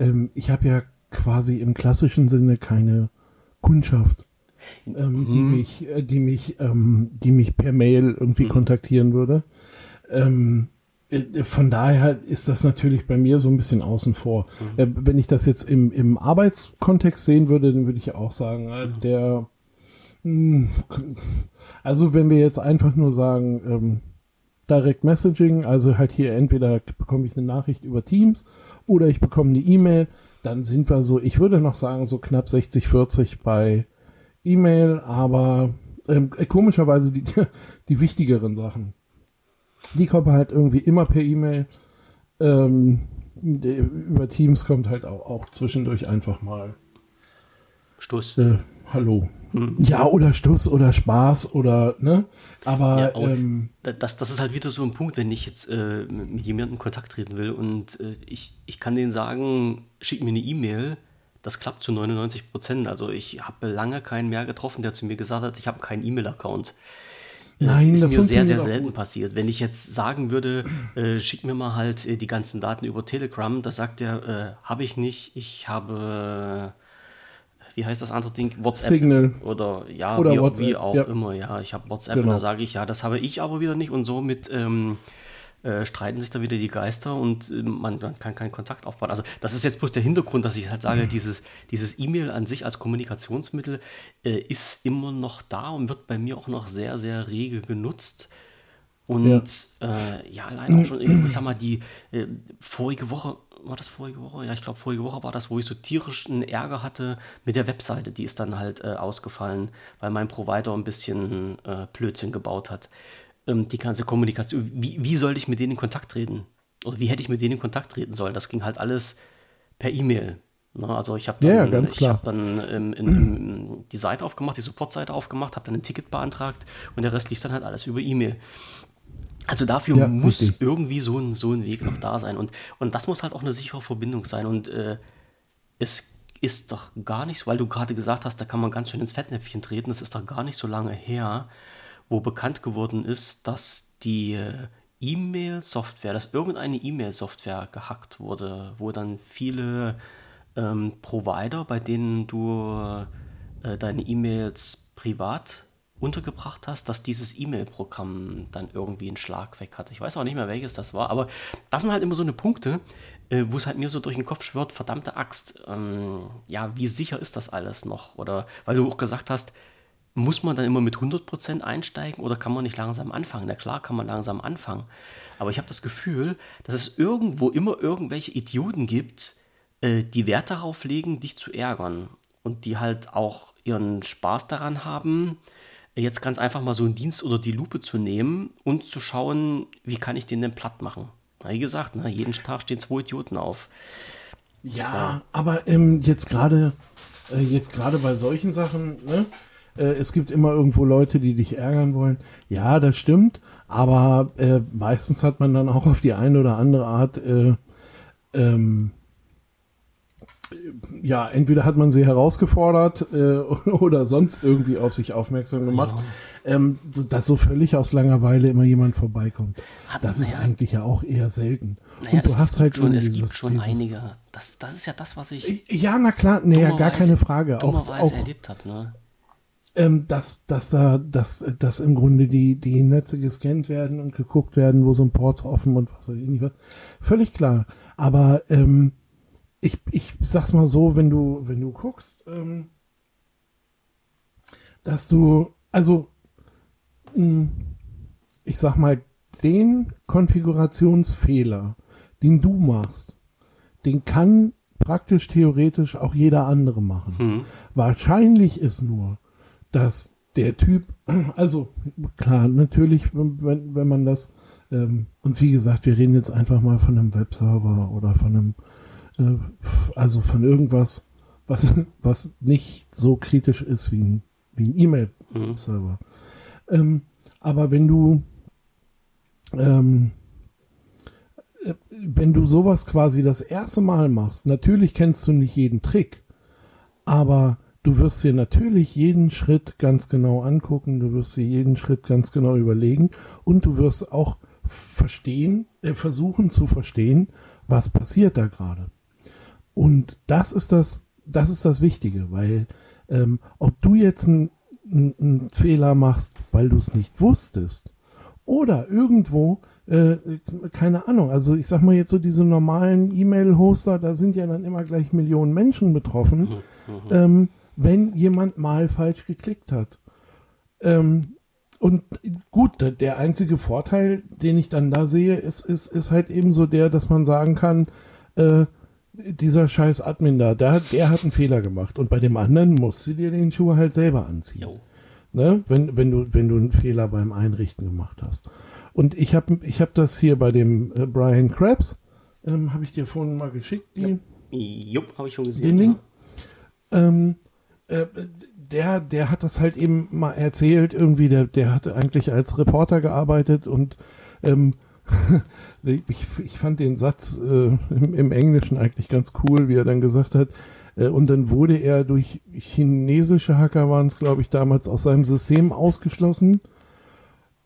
ähm, ich habe ja quasi im klassischen Sinne keine Kundschaft, ähm, hm. die mich, äh, die mich, ähm, die mich per Mail irgendwie hm. kontaktieren würde. Ähm, äh, von daher ist das natürlich bei mir so ein bisschen außen vor. Mhm. Äh, wenn ich das jetzt im, im Arbeitskontext sehen würde, dann würde ich auch sagen, äh, mhm. der, hm, also wenn wir jetzt einfach nur sagen, ähm, Direct Messaging, also halt hier entweder bekomme ich eine Nachricht über Teams oder ich bekomme eine E-Mail, dann sind wir so, ich würde noch sagen, so knapp 60, 40 bei E-Mail, aber ähm, komischerweise die, die wichtigeren Sachen die kommen halt irgendwie immer per E-Mail. Ähm, über Teams kommt halt auch, auch zwischendurch einfach mal Stuss. Äh, hallo. Hm. Ja, oder Stuss oder Spaß oder, ne? Aber. Ja, ähm, das, das ist halt wieder so ein Punkt, wenn ich jetzt äh, mit jemandem in Kontakt treten will und äh, ich, ich kann denen sagen, schick mir eine E-Mail. Das klappt zu 99 Prozent. Also ich habe lange keinen mehr getroffen, der zu mir gesagt hat, ich habe keinen E-Mail-Account. Nein, ist das mir sehr, sehr selten passiert. Wenn ich jetzt sagen würde, äh, schick mir mal halt äh, die ganzen Daten über Telegram, da sagt er, äh, habe ich nicht, ich habe, wie heißt das andere Ding? WhatsApp. Signal. Oder ja, oder wie, WhatsApp, wie auch ja. immer, ja, ich habe WhatsApp genau. und da sage ich, ja, das habe ich aber wieder nicht und somit ähm, äh, streiten sich da wieder die Geister und äh, man, man, kann keinen Kontakt aufbauen. Also das ist jetzt bloß der Hintergrund, dass ich halt sage, dieses, dieses E-Mail an sich als Kommunikationsmittel äh, ist immer noch da und wird bei mir auch noch sehr, sehr rege genutzt. Und ja, äh, ja leider auch schon, ich sag mal, die äh, vorige Woche, war das vorige Woche? Ja, ich glaube, vorige Woche war das, wo ich so tierischen Ärger hatte mit der Webseite. Die ist dann halt äh, ausgefallen, weil mein Provider ein bisschen äh, Blödsinn gebaut hat ähm, die ganze Kommunikation, wie, wie sollte ich mit denen in Kontakt treten? Oder wie hätte ich mit denen in Kontakt treten sollen? Das ging halt alles per E-Mail. Ne? Also ich habe dann, Ja, ich hab dann ähm, in, in, die Seite aufgemacht, die Support-Seite aufgemacht, habe dann ein Ticket beantragt und der Rest lief dann halt alles über E-Mail. Also dafür Ja, muss richtig. irgendwie so ein, so ein Weg noch da sein. Und, und das muss halt auch eine sichere Verbindung sein. Und äh, es ist doch gar nicht so, weil du gerade gesagt hast, da kann man ganz schön ins Fettnäpfchen treten. Es ist doch gar nicht so lange her, wo bekannt geworden ist, dass die äh, E-Mail-Software, dass irgendeine E-Mail-Software gehackt wurde, wo dann viele ähm, Provider, bei denen du äh, deine E-Mails privat untergebracht hast, dass dieses E-Mail-Programm dann irgendwie einen Schlag weg hat. Ich weiß auch nicht mehr, welches das war, aber das sind halt immer so eine Punkte, äh, wo es halt mir so durch den Kopf schwirrt, verdammte Axt, ähm, ja, wie sicher ist das alles noch? Oder weil du auch gesagt hast, muss man dann immer mit 100% einsteigen oder kann man nicht langsam anfangen? Na klar, kann man langsam anfangen. Aber ich habe das Gefühl, dass es irgendwo immer irgendwelche Idioten gibt, äh, die Wert darauf legen, dich zu ärgern. Und die halt auch ihren Spaß daran haben, jetzt ganz einfach mal so einen Dienst unter die Lupe zu nehmen und zu schauen, wie kann ich den denn platt machen. Wie gesagt, ne, jeden Tag stehen zwei Idioten auf. Ja, aber ähm, jetzt gerade äh, jetzt gerade bei solchen Sachen, ne? Äh, es gibt immer irgendwo Leute, die dich ärgern wollen. Ja, das stimmt, aber äh, meistens hat man dann auch auf die eine oder andere Art äh, ähm, ja, entweder hat man sie herausgefordert äh, oder sonst irgendwie auf sich aufmerksam gemacht, ähm, so, dass so völlig aus Langeweile immer jemand vorbeikommt. Aber Das ist naja. eigentlich ja auch eher selten. Naja, Und du es, hast halt gibt schon, eben es gibt dieses- schon dieses- einige. Das, das ist ja das, was ich Ja, na klar, nee, ja, gar keine Frage. Auch, auch erlebt habe. Ne? ähm, dass, dass da, dass, dass im Grunde die, die Netze gescannt werden und geguckt werden, wo sind Ports offen und was weiß ich nicht was. Völlig klar. Aber ähm, ich, ich sag's mal so, wenn du, wenn du guckst, ähm, dass du, also mh, ich sag mal, den Konfigurationsfehler, den du machst, den kann praktisch theoretisch auch jeder andere machen. Wahrscheinlich ist nur, dass der Typ, also klar, natürlich, wenn, wenn man das, ähm, und wie gesagt, wir reden jetzt einfach mal von einem Webserver oder von einem, also von irgendwas, was, was nicht so kritisch ist wie ein, wie ein E-Mail-Server. Ähm, aber wenn du, ähm, äh, wenn du sowas quasi das erste Mal machst, natürlich kennst du nicht jeden Trick, aber du wirst dir natürlich jeden Schritt ganz genau angucken, du wirst dir jeden Schritt ganz genau überlegen und du wirst auch verstehen, äh, versuchen zu verstehen, was passiert da gerade. Und das ist das, das ist das Wichtige, weil ähm, ob du jetzt einen einen Fehler machst, weil du es nicht wusstest, oder irgendwo, äh, keine Ahnung, also ich sag mal jetzt so diese normalen E-Mail-Hoster, da sind ja dann immer gleich Millionen Menschen betroffen, ähm, wenn jemand mal falsch geklickt hat. Ähm, und gut, der- der einzige Vorteil, den ich dann da sehe, ist, ist, ist halt eben so der, dass man sagen kann, äh, dieser scheiß Admin da, der, hat- der hat einen Fehler gemacht. Und bei dem anderen musst du dir den Schuh halt selber anziehen. Jo. Ne? Wenn, wenn, du, wenn du einen Fehler beim Einrichten gemacht hast. Und ich habe ich hab das hier bei dem äh, Brian Krabs, ähm, habe ich dir vorhin mal geschickt, die, Jupp, habe ich schon gesehen. den ja. Link. Ähm, äh, der, der hat das halt eben mal erzählt, irgendwie, der, der hatte eigentlich als Reporter gearbeitet und ähm, ich, ich fand den Satz äh, im, im Englischen eigentlich ganz cool, wie er dann gesagt hat, äh, und dann wurde er durch chinesische Hacker waren es, glaube ich, damals aus seinem System ausgeschlossen.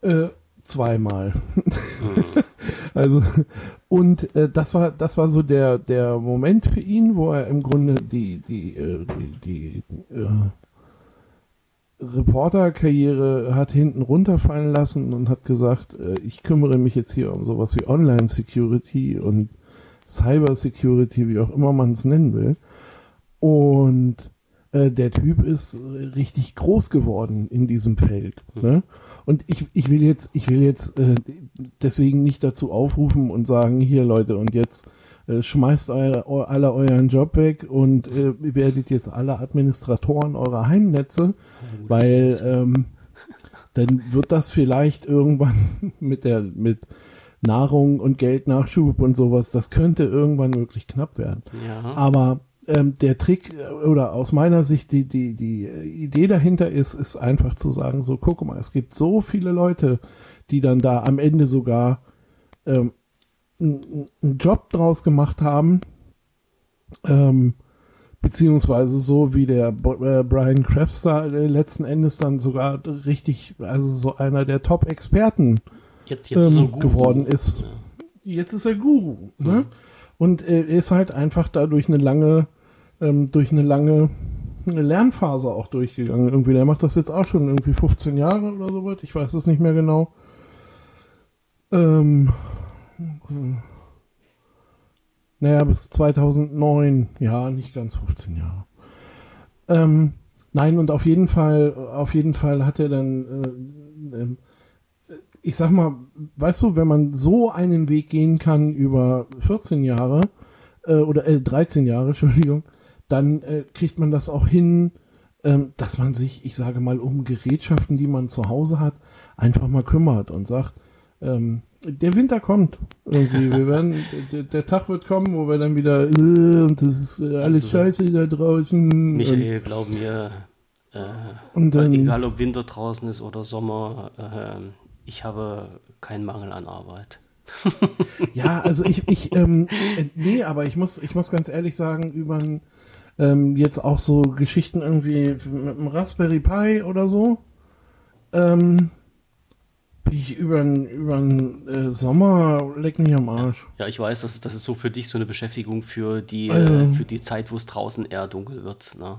Äh, zweimal. also, und äh, das war, das war so der, der Moment für ihn, wo er im Grunde die, die, äh, die, die äh, Reporterkarriere hat hinten runterfallen lassen und hat gesagt, äh, ich kümmere mich jetzt hier um sowas wie Online-Security und Cyber-Security, wie auch immer man es nennen will. Und äh, der Typ ist richtig groß geworden in diesem Feld. Ne? Und ich, ich will jetzt, ich will jetzt äh, deswegen nicht dazu aufrufen und sagen, hier Leute, und jetzt äh, schmeißt eure, eu, alle euren Job weg und äh, werdet jetzt alle Administratoren eurer Heimnetze, weil ähm, dann wird das vielleicht irgendwann mit der mit Nahrung und Geldnachschub und sowas, das könnte irgendwann wirklich knapp werden. Ja. Aber ähm, der Trick äh, oder aus meiner Sicht die, die, die Idee dahinter ist, ist einfach zu sagen, so guck mal, es gibt so viele Leute, die dann da am Ende sogar ähm, einen Job draus gemacht haben, ähm, beziehungsweise so wie der äh, Brian Krebster äh, letzten Endes dann sogar richtig, also so einer der Top-Experten jetzt, jetzt ähm, geworden ist. Jetzt ist er Guru. Ne? Ja. Und er ist halt einfach dadurch eine lange, ähm, durch eine lange Lernphase auch durchgegangen. Irgendwie, der macht das jetzt auch schon irgendwie 15 Jahre oder so was. Ich weiß es nicht mehr genau. Ähm. Naja, bis 2009. Ja, nicht ganz 15 Jahre. Ähm, nein, und auf jeden Fall, auf jeden Fall hat er dann, äh, äh, ich sag mal, weißt du, wenn man so einen Weg gehen kann über 14 Jahre, äh, oder äh, 13 Jahre, Entschuldigung, dann äh, kriegt man das auch hin, ähm, dass man sich, ich sage mal, um Gerätschaften, die man zu Hause hat, einfach mal kümmert und sagt, ähm, der Winter kommt irgendwie. Wir werden, der, der, Tag wird kommen, wo wir dann wieder äh, und das ist äh, alles also, scheiße da draußen. Michael, und, glaub mir, äh, und dann, egal ob Winter draußen ist oder Sommer, äh, ich habe keinen Mangel an Arbeit. ja, also ich, ich, ähm, äh, nee, aber ich muss, ich muss ganz ehrlich sagen, über ähm, jetzt auch so Geschichten irgendwie mit dem Raspberry Pi oder so, ähm, ich über den äh, Sommer leck mich am Arsch. Ja, ich weiß, das, das ist so für dich so eine Beschäftigung für die, äh, für die Zeit, wo es draußen eher dunkel wird. Ne?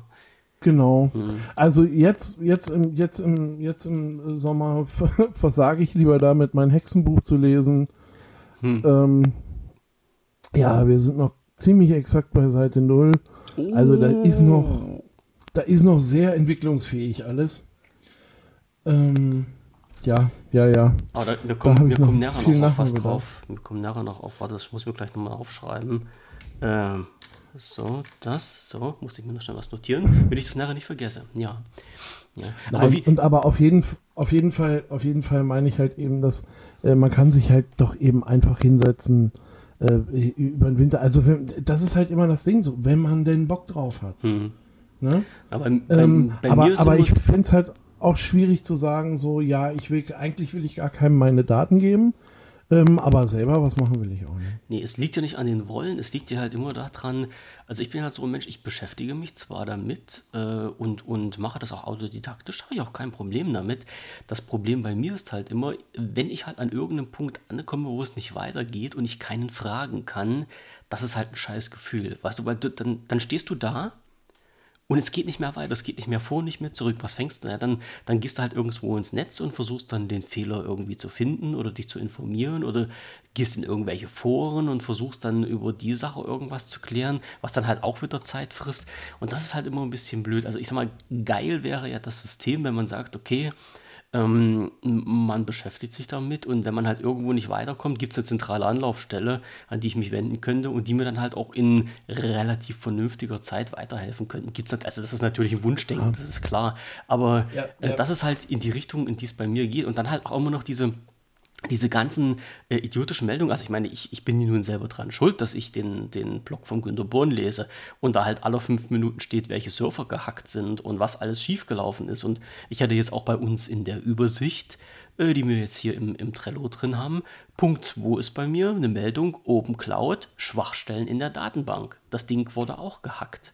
Genau. Hm. Also jetzt, jetzt, im, jetzt, im, jetzt im Sommer versage ich lieber damit, mein Hexenbuch zu lesen. Hm. Ähm, ja, wir sind noch ziemlich exakt bei Seite 0. Oh. Also da ist noch, da ist noch sehr entwicklungsfähig alles. Ähm, ja, ja, ja. Aber da, wir kommen, wir kommen nachher noch auf was drauf. Wir kommen nachher noch auf, warte, das muss ich mir gleich nochmal aufschreiben. Ähm, so, das, so, muss ich mir noch schnell was notieren, wenn ich das nachher nicht vergesse. Ja. ja. Nein, aber wie, und aber auf jeden, auf jeden Fall, auf jeden Fall meine ich halt eben, dass äh, man kann sich halt doch eben einfach hinsetzen äh, über den Winter. Also das ist halt immer das Ding so, wenn man den Bock drauf hat. Hm. Ne? Aber, bei, ähm, bei aber, aber ich finde es halt auch schwierig zu sagen, so, ja, ich will, eigentlich will ich gar keinem meine Daten geben, ähm, aber selber was machen will ich auch nicht. Nee, es liegt ja nicht an den Wollen, es liegt ja halt immer daran, also ich bin halt so ein Mensch, ich beschäftige mich zwar damit äh, und, und mache das auch autodidaktisch, habe ich auch kein Problem damit. Das Problem bei mir ist halt immer, wenn ich halt an irgendeinem Punkt ankomme, wo es nicht weitergeht und ich keinen fragen kann, das ist halt ein scheiß Gefühl. Weißt du, weil du, dann, dann stehst du da und es geht nicht mehr weiter, es geht nicht mehr vor, nicht mehr zurück. Was fängst du? Ja, dann, dann gehst du halt irgendwo ins Netz und versuchst dann den Fehler irgendwie zu finden oder dich zu informieren oder gehst in irgendwelche Foren und versuchst dann über die Sache irgendwas zu klären, was dann halt auch wieder Zeit frisst. Und das ist halt immer ein bisschen blöd. Also ich sag mal, geil wäre ja das System, wenn man sagt, okay, ähm, man beschäftigt sich damit und wenn man halt irgendwo nicht weiterkommt, gibt es eine zentrale Anlaufstelle, an die ich mich wenden könnte und die mir dann halt auch in relativ vernünftiger Zeit weiterhelfen könnten. Gibt's also das ist natürlich ein Wunschdenken, das ist klar. Aber ja, äh, ja. Äh, das ist halt in die Richtung, in die es bei mir geht. Und dann halt auch immer noch diese diese ganzen äh, idiotischen Meldungen, also ich meine, ich, ich bin nun selber dran schuld, dass ich den, den Blog von Günter Born lese und da halt alle fünf Minuten steht, welche Surfer gehackt sind und was alles schiefgelaufen ist. Und ich hatte jetzt auch bei uns in der Übersicht, äh, die wir jetzt hier im, im Trello drin haben, Punkt 2 ist bei mir eine Meldung, Open Cloud, Schwachstellen in der Datenbank. Das Ding wurde auch gehackt.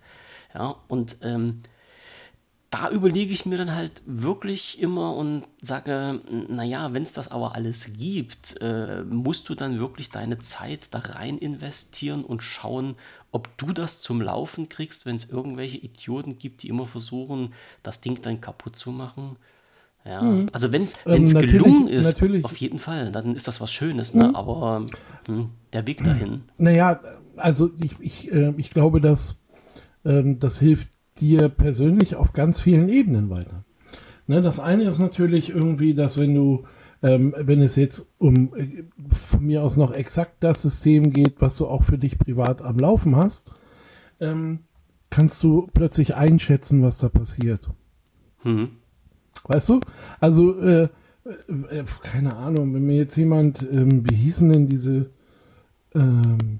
Ja, und ähm, da überlege ich mir dann halt wirklich immer und sage, naja, wenn es das aber alles gibt, äh, musst du dann wirklich deine Zeit da rein investieren und schauen, ob du das zum Laufen kriegst, wenn es irgendwelche Idioten gibt, die immer versuchen, das Ding dann kaputt zu machen. Ja, mhm. also wenn es ähm, gelungen ist, natürlich. auf jeden Fall, dann ist das was Schönes, ne? Mhm. aber hm, der Weg dahin. Naja, also ich, ich, äh, ich glaube, dass ähm, das hilft dir persönlich auf ganz vielen Ebenen weiter. Ne, das eine ist natürlich irgendwie, dass wenn du, ähm, wenn es jetzt um äh, von mir aus noch exakt das System geht, was du auch für dich privat am Laufen hast, ähm, kannst du plötzlich einschätzen, was da passiert. Mhm. Weißt du? Also, äh, äh, keine Ahnung, wenn mir jetzt jemand, ähm, wie hießen denn diese, ähm,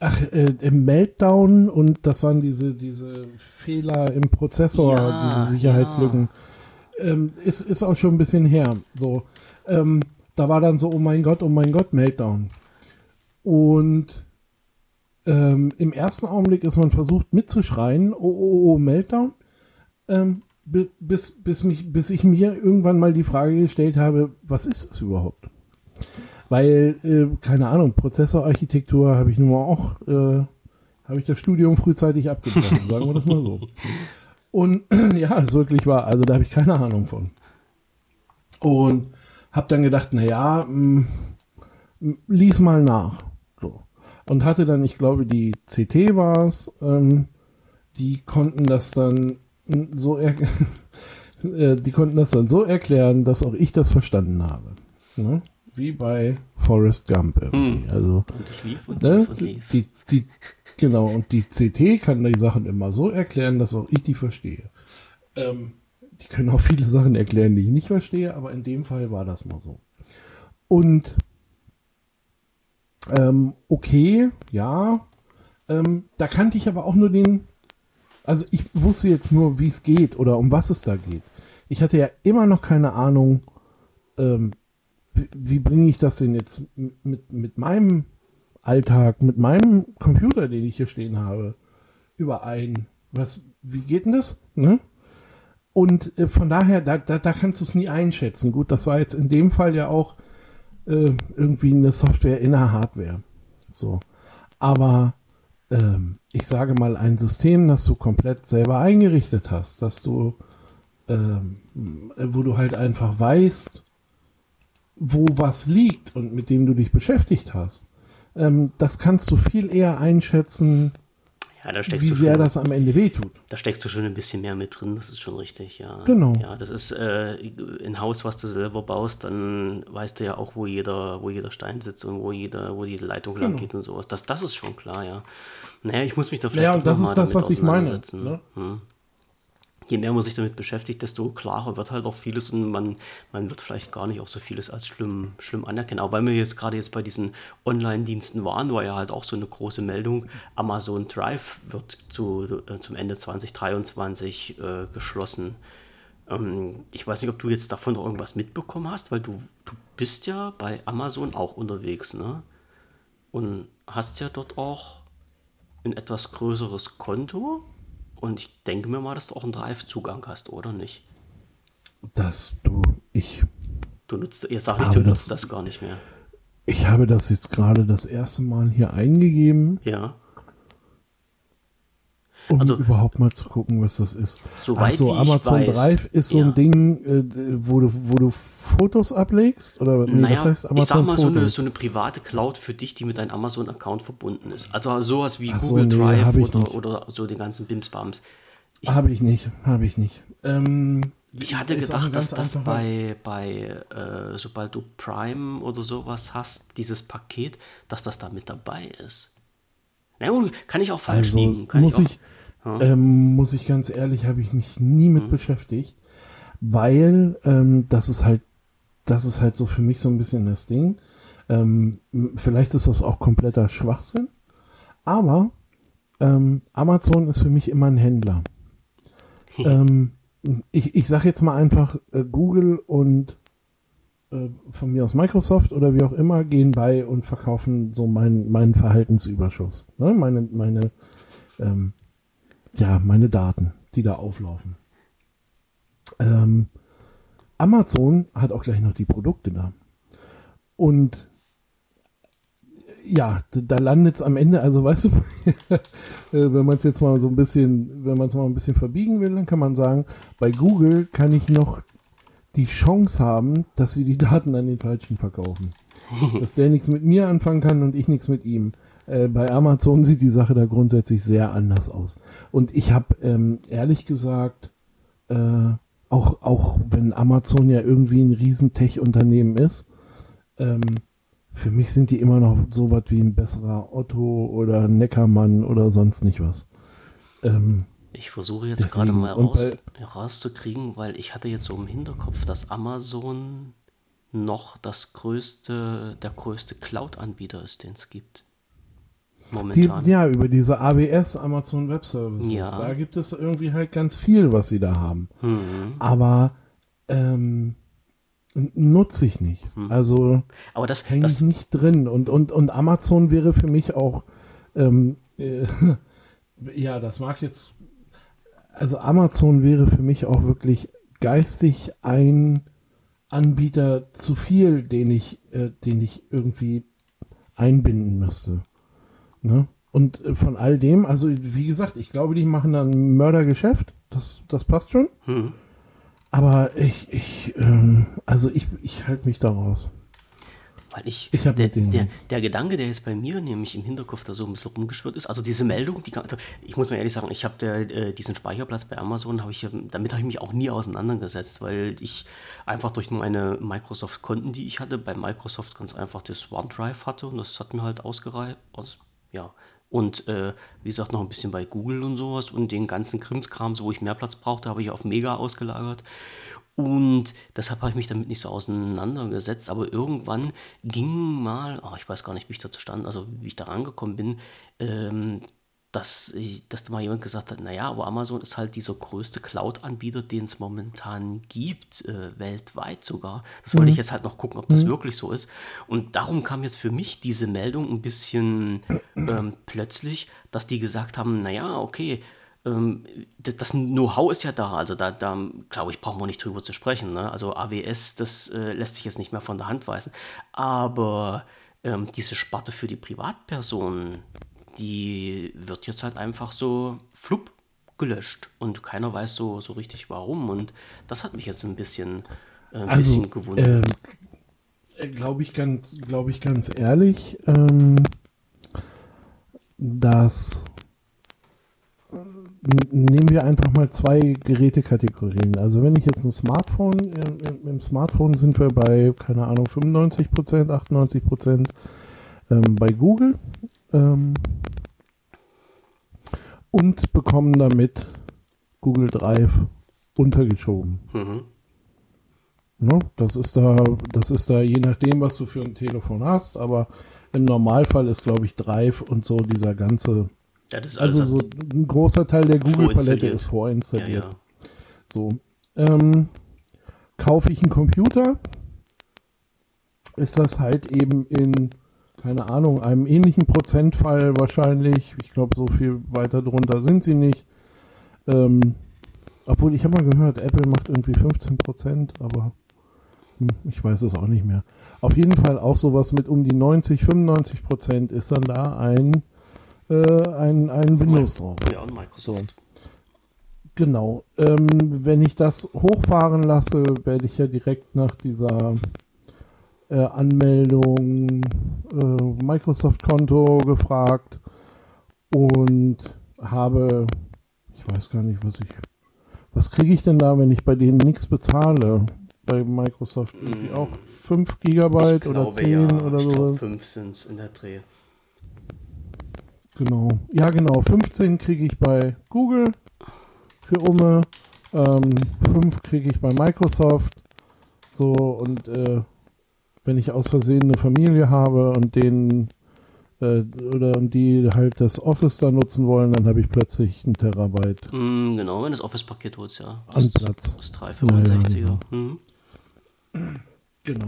Ach, äh, im Meltdown und das waren diese, diese Fehler im Prozessor, Ja, diese Sicherheitslücken. Ähm, ist, ist auch schon ein bisschen her. So, ähm, da war dann so, oh mein Gott, oh mein Gott, Meltdown. Und ähm, im ersten Augenblick ist man versucht mitzuschreien, oh, oh, oh, Meltdown. Ähm, bi- bis, bis, mich, bis ich mir irgendwann mal die Frage gestellt habe, was ist das überhaupt? Weil, äh, keine Ahnung, Prozessorarchitektur habe ich nun mal auch, äh, habe ich das Studium frühzeitig abgebrochen, sagen wir das mal so. Und ja, es wirklich war, also da habe ich keine Ahnung von. Und habe dann gedacht, naja, lies mal nach. So. Und hatte dann, ich glaube, die CT war es, ähm, die konnten das dann so äh, die konnten das dann so erklären, dass auch ich das verstanden habe. Ne? Wie bei Forrest Gump irgendwie. Also, Und lief und ne? lief und lief. Die, die, genau, und die CT kann die Sachen immer so erklären, dass auch ich die verstehe. Ähm, die können auch viele Sachen erklären, die ich nicht verstehe, aber in dem Fall war das mal so. Und ähm, okay, ja, ähm, da kannte ich aber auch nur den, also ich wusste jetzt nur, wie es geht oder um was es da geht. Ich hatte ja immer noch keine Ahnung, ähm, wie bringe ich das denn jetzt mit, mit meinem Alltag, mit meinem Computer, den ich hier stehen habe, überein. Was, wie geht denn das? Ne? Und äh, von daher, da, da, da kannst du es nie einschätzen. Gut, das war jetzt in dem Fall ja auch äh, irgendwie eine Software in der Hardware. So. Aber ähm, ich sage mal, ein System, das du komplett selber eingerichtet hast, dass du, ähm, wo du halt einfach weißt, wo was liegt und mit dem du dich beschäftigt hast, ähm, das kannst du viel eher einschätzen, Ja, da steckst wie du sehr schon, das am Ende wehtut. da steckst du schon ein bisschen mehr mit drin, das ist schon richtig, ja. Genau. Ja, das ist äh, ein Haus, was du selber baust, dann weißt du ja auch, wo jeder, wo jeder Stein sitzt und wo jeder, wo jede Leitung lang Genau. geht und sowas. Das, das ist schon klar, ja. Naja, ich muss mich da vielleicht Ja, und das ist das, was ich meine. auseinandersetzen. Ne? Hm. Je mehr man sich damit beschäftigt, desto klarer wird halt auch vieles und man, man wird vielleicht gar nicht auch so vieles als schlimm, schlimm anerkennen. Aber weil wir jetzt gerade jetzt bei diesen Online-Diensten waren, war ja halt auch so eine große Meldung, Amazon Drive wird zu, äh, zum Ende 2023 äh, geschlossen. Ähm, ich weiß nicht, ob du jetzt davon noch irgendwas mitbekommen hast, weil du, du bist ja bei Amazon auch unterwegs, ne? Und hast ja dort auch ein etwas größeres Konto. Und ich denke mir mal, dass du auch einen Drive-Zugang hast, oder nicht? Das, du, ich, Du nutzt, ihr sagt nicht, Aber du das- nutzt das gar nicht mehr. ich habe das jetzt gerade das erste Mal hier eingegeben, Ja. Um Also- überhaupt mal zu gucken, was das ist. Soweit so, wie ich Amazon weiß, Drive ist so ja. ein Ding, äh, wo du, wo du Fotos ablegst? Oder nee, naja, das heißt ich Amazon sag mal, so eine, so eine private Cloud für dich, die mit deinem Amazon-Account verbunden ist. Also sowas wie Ach so, Google nee, Drive ich oder, oder so den ganzen Bimsbams. Habe ich nicht, habe ich nicht. Ähm, Ich hatte gedacht, dass das bei, bei äh, sobald du Prime oder sowas hast, dieses Paket, dass das da mit dabei ist. Na gut, kann ich auch falsch Also liegen. Kann muss auch, ich, ähm, muss ich ganz ehrlich, habe ich mich nie mit beschäftigt, weil ähm, das ist halt, das ist halt so für mich so ein bisschen das Ding. Ähm, vielleicht ist das auch kompletter Schwachsinn, aber ähm, Amazon ist für mich immer ein Händler. ähm, ich ich sage jetzt mal einfach, äh, Google und äh, von mir aus Microsoft oder wie auch immer gehen bei und verkaufen so meinen meinen Verhaltensüberschuss. Ne? Meine, meine, ähm, ja, meine Daten, die da auflaufen. Ähm, Amazon hat auch gleich noch die Produkte da. Und ja, da landet es am Ende, also weißt du, äh, wenn man es jetzt mal so ein bisschen, wenn man es mal ein bisschen verbiegen will, dann kann man sagen, bei Google kann ich noch die Chance haben, dass sie die Daten an den Falschen verkaufen. dass der nichts mit mir anfangen kann und ich nichts mit ihm. Äh, bei Amazon sieht die Sache da grundsätzlich sehr anders aus. Und ich habe ähm, ehrlich gesagt, äh, auch, auch wenn Amazon ja irgendwie ein riesen Tech-Unternehmen ist, ähm, für mich sind die immer noch so was wie ein besserer Otto oder Neckermann oder sonst nicht was. Ähm, Ich versuche jetzt Deswegen. gerade mal raus, rauszukriegen, weil ich hatte jetzt so im Hinterkopf, dass Amazon noch das größte, der größte Cloud-Anbieter ist, den es gibt. Momentan. Die, ja, über diese AWS, Amazon Web Services. Ja. Da gibt es irgendwie halt ganz viel, was sie da haben. Mhm. Aber ähm, nutze ich nicht. Also Aber das, hänge ich das nicht drin. Und, und, und Amazon wäre für mich auch, ähm, äh, ja, das mag jetzt, also Amazon wäre für mich auch wirklich geistig ein Anbieter zu viel, den ich, äh, den ich irgendwie einbinden müsste. Ne? Und äh, von all dem, also wie gesagt, ich glaube, die machen da ein Mördergeschäft. Das, das passt schon. hm. Aber ich, ich, ähm, also ich, ich halte mich da raus. Weil ich, Ich hab der, der, der Gedanke, der jetzt bei mir nämlich im Hinterkopf da so ein bisschen rumgeschwirrt ist, also diese Meldung, die, also ich muss mir ehrlich sagen, ich habe äh, diesen Speicherplatz bei Amazon, habe ich, ähm, damit habe ich mich auch nie auseinandergesetzt, weil ich einfach durch meine Microsoft-Konten, die ich hatte, bei Microsoft ganz einfach das OneDrive hatte und das hat mir halt ausgereicht, aus, ja, und äh, wie gesagt, noch ein bisschen bei Google und sowas und den ganzen Krimskrams, wo ich mehr Platz brauchte, habe ich auf Mega ausgelagert. Und deshalb habe ich mich damit nicht so auseinandergesetzt. Aber irgendwann ging mal, oh, ich weiß gar nicht, wie ich dazu stand, also wie ich da rangekommen bin, ähm, dass, ich, dass da mal jemand gesagt hat, naja, aber Amazon ist halt dieser größte Cloud-Anbieter, den es momentan gibt, äh, weltweit sogar. Das wollte ich jetzt halt noch gucken, ob das wirklich so ist. Und darum kam jetzt für mich diese Meldung ein bisschen ähm, plötzlich, dass die gesagt haben, naja, okay, ähm, das, das Know-how ist ja da, also da, da glaube ich, brauchen wir nicht drüber zu sprechen. Ne? Also AWS, das äh, lässt sich jetzt nicht mehr von der Hand weisen. Aber ähm, diese Sparte für die Privatpersonen, die wird jetzt halt einfach so flupp gelöscht und keiner weiß so, so richtig warum. Und das hat mich jetzt ein bisschen, äh, ein Also, bisschen gewundert. ähm, glaube ich ganz, glaube ich ganz ehrlich, ähm, dass n- nehmen wir einfach mal zwei Gerätekategorien. Also wenn ich jetzt ein Smartphone, im, im, im Smartphone sind wir bei, keine Ahnung, 95 Prozent, 98 Prozent ähm, bei Google ähm, und bekommen damit Google Drive untergeschoben. Mhm. Ne? Das ist da, das ist da je nachdem, was du für ein Telefon hast, aber im Normalfall ist, glaube ich, Drive und so dieser ganze, Ja, also so ein großer Teil der Google-Palette Vorinstalliert. ist ja, vorinstalliert. ja. So. Ähm, kaufe ich einen Computer, ist das halt eben in, keine Ahnung, einem ähnlichen Prozentfall wahrscheinlich. Ich glaube, so viel weiter drunter sind sie nicht. Ähm, obwohl, ich habe mal gehört, Apple macht irgendwie 15 Prozent, aber hm, ich weiß es auch nicht mehr. Auf jeden Fall auch sowas mit um die 90, 95 Prozent ist dann da ein, äh, ein, ein Windows drauf. Ja, und Microsoft. Genau. Ähm, wenn ich das hochfahren lasse, werde ich ja direkt nach dieser äh, Anmeldung äh, Microsoft-Konto gefragt und habe, ich weiß gar nicht, was ich, was kriege ich denn da, wenn ich bei denen nichts bezahle? Bei Microsoft irgendwie auch 5 Gigabyte Ich oder glaube, 10 ja, oder so. fünf sind es in der Dreh. Genau. Ja, genau. 15 kriege ich bei Google für Umme. Ähm, 5 kriege ich bei Microsoft. So, und äh, wenn ich aus Versehen eine Familie habe und denen äh, oder und die halt das Office da nutzen wollen, dann habe ich plötzlich ein Terabyte Mm, genau, wenn das Office-Paket holst, ja. an Das, Platz. das 365er. Ja, ja, Mhm. Genau.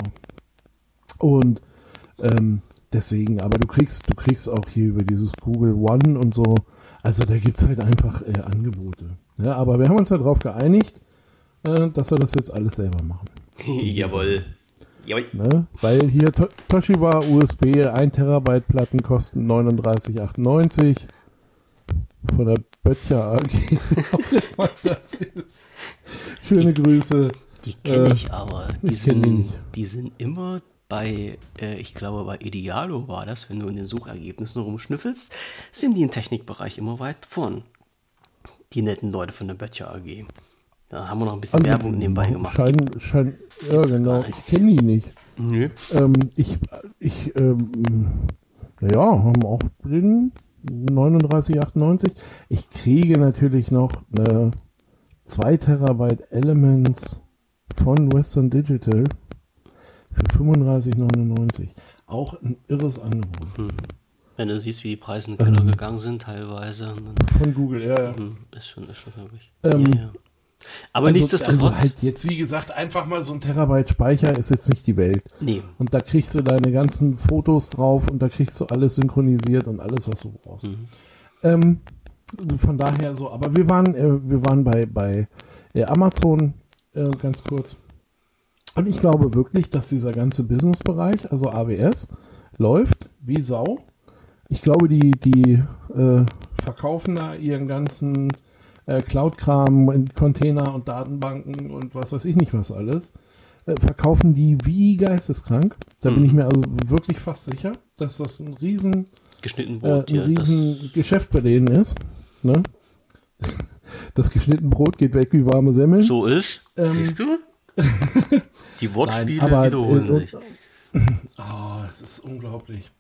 Und ähm, deswegen, aber du kriegst, du kriegst auch hier über dieses Google One und so, also da gibt es halt einfach äh, Angebote. Ja, aber wir haben uns ja darauf geeinigt, äh, dass wir das jetzt alles selber machen. Jawohl. Ne? Weil hier To- Toshiba USB 1 Terabyte Platten kosten 39,98 von der Böttcher AG. das ist. Schöne Grüße. Die kenne Äh, ich aber. Die, ich die sind, nicht. die sind immer bei, äh, ich glaube bei Idealo war das, wenn du in den Suchergebnissen rumschnüffelst, sind die im Technikbereich immer weit vorn. Die netten Leute von der Böttcher AG. Da haben wir noch ein bisschen Also, Werbung nebenbei gemacht. Schein, schein, ja, genau. Ich kenne die nicht. Nö. Ähm, ich, ich, ähm, ja, haben auch drin 39,98. Ich kriege natürlich noch eine 2 Terabyte Elements von Western Digital für 35,99. Auch ein irres Angebot. Wenn du siehst, wie die Preise in den Keller gegangen sind, teilweise. Von Google, ja, ja. hm, ist schon, ist schon wirklich. Ähm, ja, ja. Aber Also, nichtsdestotrotz. Also halt jetzt, wie gesagt, einfach mal so ein Terabyte Speicher ist jetzt nicht die Welt. nee. Und da kriegst du deine ganzen Fotos drauf und da kriegst du alles synchronisiert und alles, was du brauchst. Mhm. Ähm, von daher so, aber wir waren, äh, wir waren bei, bei äh, Amazon äh, ganz kurz. Und ich glaube wirklich, dass dieser ganze Businessbereich, also AWS, läuft wie Sau. Ich glaube, die, die äh, verkaufen da ihren ganzen äh, Cloud-Kram in Container und Datenbanken und was weiß ich nicht was alles. Äh, verkaufen die wie geisteskrank. Da bin Mhm. ich mir also wirklich fast sicher, dass das ein riesen Geschnitten äh, Brot, ein ja, das, riesen Geschäft bei denen ist. Ne? Das geschnittene Brot geht weg wie warme Semmeln. so ist. Ähm, Siehst du? Die Wortspiele aber, wiederholen äh, sich. Ah, es ist unglaublich.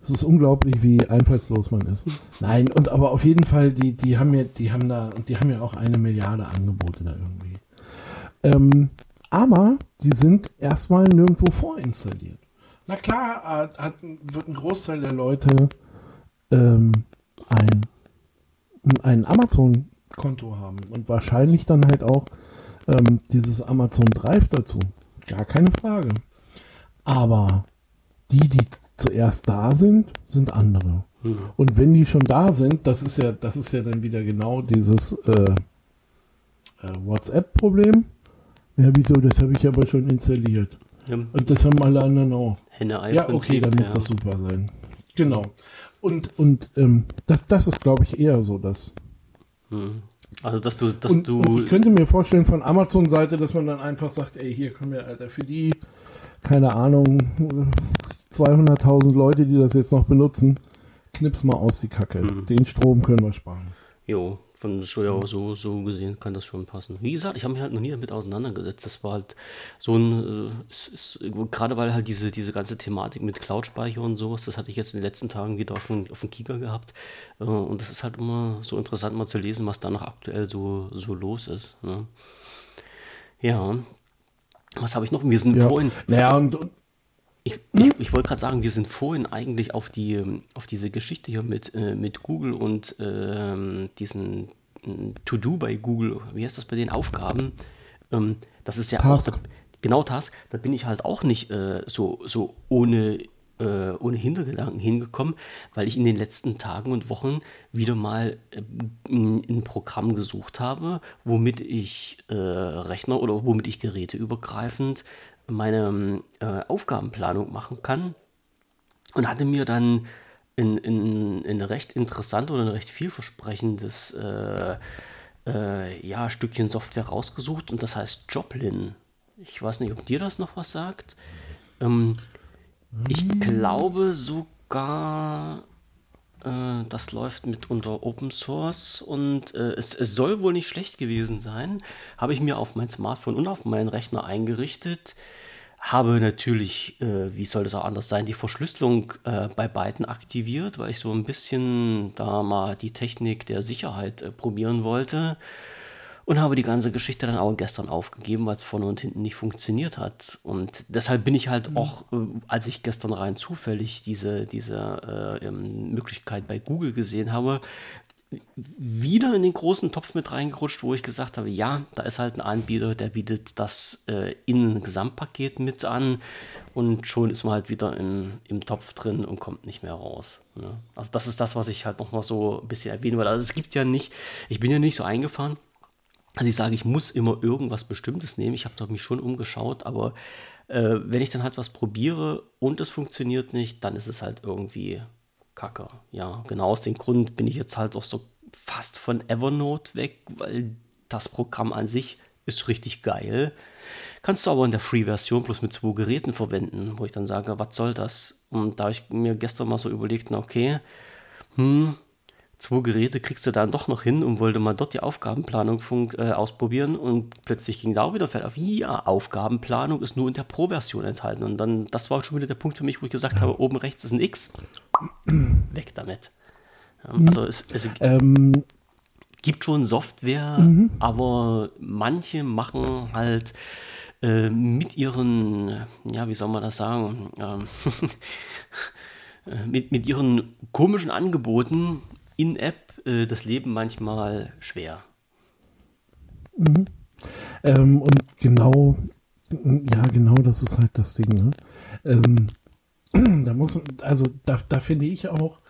Es ist unglaublich, wie einfallslos man ist. Nein, und aber auf jeden Fall, die, die haben ja, die haben da, und die haben ja auch eine Milliarde Angebote da irgendwie. Ähm, aber die sind erstmal nirgendwo vorinstalliert. Na klar, hat, hat, wird ein Großteil der Leute ähm, ein, ein Amazon-Konto haben und wahrscheinlich dann halt auch ähm, dieses Amazon Drive dazu. Gar keine Frage. Aber die, die zuerst da sind, sind andere. Hm. Und wenn die schon da sind, das ist ja, das ist ja dann wieder genau dieses äh, äh, WhatsApp-Problem. Ja, wieso? Das habe ich aber schon installiert. Ja, Und das haben alle anderen auch. Ja, okay, dann muss ja. das super sein. Genau. Und, und ähm, das, das ist, glaube ich, eher so das. Hm. Also, dass du, dass Und, du. und ich könnte mir vorstellen von Amazon-Seite, dass man dann einfach sagt, ey, hier können wir, Alter, für die, keine Ahnung, 200.000 Leute, die das jetzt noch benutzen, knips mal aus die Kacke. Mhm. Den Strom können wir sparen. Jo, von so, ja, so, so gesehen kann das schon passen. Wie gesagt, ich habe mich halt noch nie damit auseinandergesetzt. Das war halt so ein, äh, gerade weil halt diese, diese ganze Thematik mit Cloud-Speicher und sowas, das hatte ich jetzt in den letzten Tagen wieder auf dem, auf dem Kika gehabt. Äh, und das ist halt immer so interessant mal zu lesen, was da noch aktuell so, so los ist. Ne? Ja. Was habe ich noch? Wir sind Ja. vorhin, Naja, und, und ich, ich, ich wollte gerade sagen, wir sind vorhin eigentlich auf, die, ähm, auf diese Geschichte hier mit, äh, mit Google und ähm, diesen ähm, To-Do bei Google, wie heißt das bei den Aufgaben? Ähm, das ist ja Task. auch, da, genau Task, da bin ich halt auch nicht äh, so, so ohne, äh, ohne Hintergedanken hingekommen, weil ich in den letzten Tagen und Wochen wieder mal äh, ein, Programm gesucht habe, womit ich äh, Rechner oder womit ich geräteübergreifend meine ähm, äh, Aufgabenplanung machen kann und hatte mir dann ein, ein, ein recht interessant oder ein recht vielversprechendes äh, äh, ja, Stückchen Software rausgesucht und das heißt Joplin. Ich weiß nicht, ob dir das noch was sagt. Ähm, ich glaube sogar, äh, das läuft mit unter Open Source und äh, es, es soll wohl nicht schlecht gewesen sein. Habe ich mir auf mein Smartphone und auf meinen Rechner eingerichtet. Habe natürlich, äh, wie soll das auch anders sein, die Verschlüsselung äh, bei beiden aktiviert, weil ich so ein bisschen da mal die Technik der Sicherheit äh, probieren wollte. Und habe die ganze Geschichte dann auch gestern aufgegeben, weil es vorne und hinten nicht funktioniert hat. Und deshalb bin ich halt auch, äh, als ich gestern rein zufällig diese, diese äh, ähm, Möglichkeit bei Google gesehen habe, wieder in den großen Topf mit reingerutscht, wo ich gesagt habe, ja, da ist halt ein Anbieter, der bietet das äh, in ein Gesamtpaket mit an und schon ist man halt wieder in, im Topf drin und kommt nicht mehr raus. Ne? Also das ist das, was ich halt nochmal so ein bisschen erwähnen wollte. Also es gibt ja nicht, ich bin ja nicht so eingefahren, also ich sage, ich muss immer irgendwas Bestimmtes nehmen. Ich habe mich schon umgeschaut, aber äh, wenn ich dann halt was probiere und es funktioniert nicht, dann ist es halt irgendwie kacke. Ja, genau aus dem Grund bin ich jetzt halt auch so fast von Evernote weg, weil das Programm an sich ist richtig geil. Kannst du aber in der Free-Version bloß mit zwei Geräten verwenden, wo ich dann sage, was soll das? Und da habe ich mir gestern mal so überlegt, na okay, hm, zwei Geräte kriegst du dann doch noch hin und wollte mal dort die Aufgabenplanung fun- äh, ausprobieren und plötzlich ging da auch wieder Feld auf, ja, Aufgabenplanung ist nur in der Pro-Version enthalten. Und dann, das war schon wieder der Punkt für mich, wo ich gesagt habe, oben rechts ist ein X, weg damit. Ja, also es, es ähm, gibt schon Software, aber manche machen halt äh, mit ihren, ja, wie soll man das sagen, ähm, Äh, mit, mit ihren komischen Angeboten in-App äh, das Leben manchmal schwer. Mhm. Ähm, und genau, ja, genau, das ist halt das Ding. Ne? Ähm, da muss man, also da, da finde ich auch,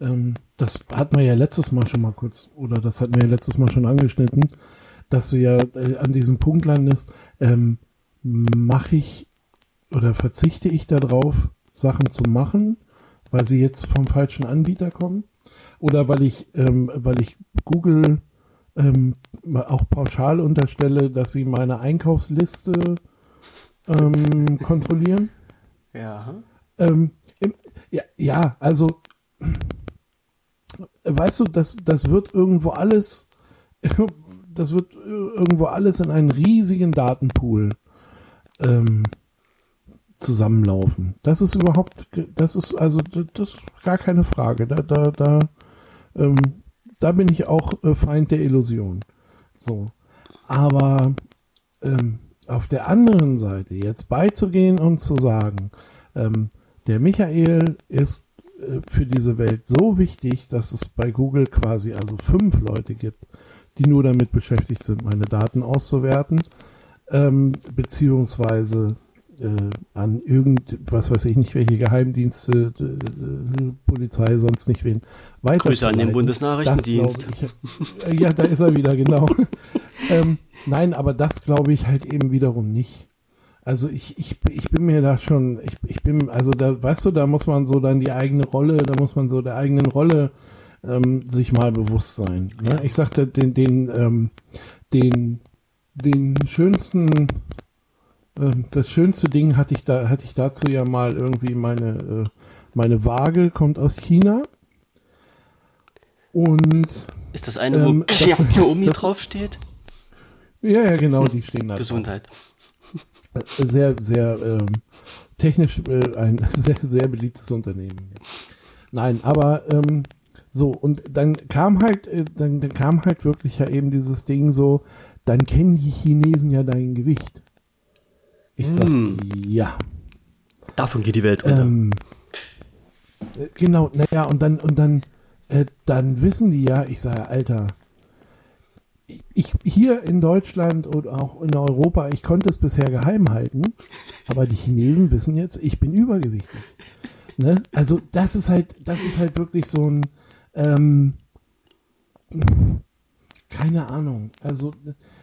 ähm, das hat man ja letztes Mal schon mal kurz, oder das hatten wir ja letztes Mal schon angeschnitten, dass du ja äh, an diesem Punkt landest, ähm, mache ich oder verzichte ich darauf, Sachen zu machen, weil sie jetzt vom falschen Anbieter kommen? Oder weil ich, ähm, weil ich Google ähm, auch pauschal unterstelle, dass sie meine Einkaufsliste ähm, kontrollieren? Ja. Ähm, im, ja, ja, also weißt du, das, das wird irgendwo alles, das wird irgendwo alles in einen riesigen Datenpool ähm, zusammenlaufen. Das ist überhaupt, das ist also, das ist gar keine Frage. Da, da, da, ähm, da bin ich auch äh, Feind der Illusion. So. Aber ähm, auf der anderen Seite jetzt beizugehen und zu sagen, ähm, der Michael ist äh, für diese Welt so wichtig, dass es bei Google quasi also fünf Leute gibt, die nur damit beschäftigt sind, meine Daten auszuwerten, ähm, beziehungsweise an irgend, was weiß ich nicht, welche Geheimdienste, äh, Polizei, sonst nicht wen. Grüße an den Bundesnachrichtendienst. Ich, äh, ja, da ist er wieder, genau. ähm, nein, aber das glaube ich halt eben wiederum nicht. Also ich, ich, ich bin mir da schon, ich, ich bin, also da, weißt du, da muss man so dann die eigene Rolle, da muss man so der eigenen Rolle ähm, sich mal bewusst sein. Ne? Ich sagte, den, den, ähm, den, den schönsten, äh, das schönste Ding hatte ich da, hatte ich dazu ja mal irgendwie meine, äh, meine Waage kommt aus China. Und ist das eine, wo ähm, das, Omi draufsteht? Ja, ja, genau, die stehen da. Gesundheit. Drauf sehr, sehr ähm, technisch äh, ein sehr, sehr beliebtes Unternehmen. Nein, aber ähm, so, und dann kam halt, äh, dann, dann kam halt wirklich ja eben dieses Ding so, dann kennen die Chinesen ja dein Gewicht. Ich sag, mm. ja. Davon geht die Welt unter. Ähm, äh, genau, naja, und dann, und dann, äh, dann wissen die ja, ich sage, Alter, ich hier in Deutschland und auch in Europa, ich konnte es bisher geheim halten, aber die Chinesen wissen jetzt, ich bin übergewichtig. Ne? Also das ist halt, das ist halt wirklich so ein, ähm, keine Ahnung. Also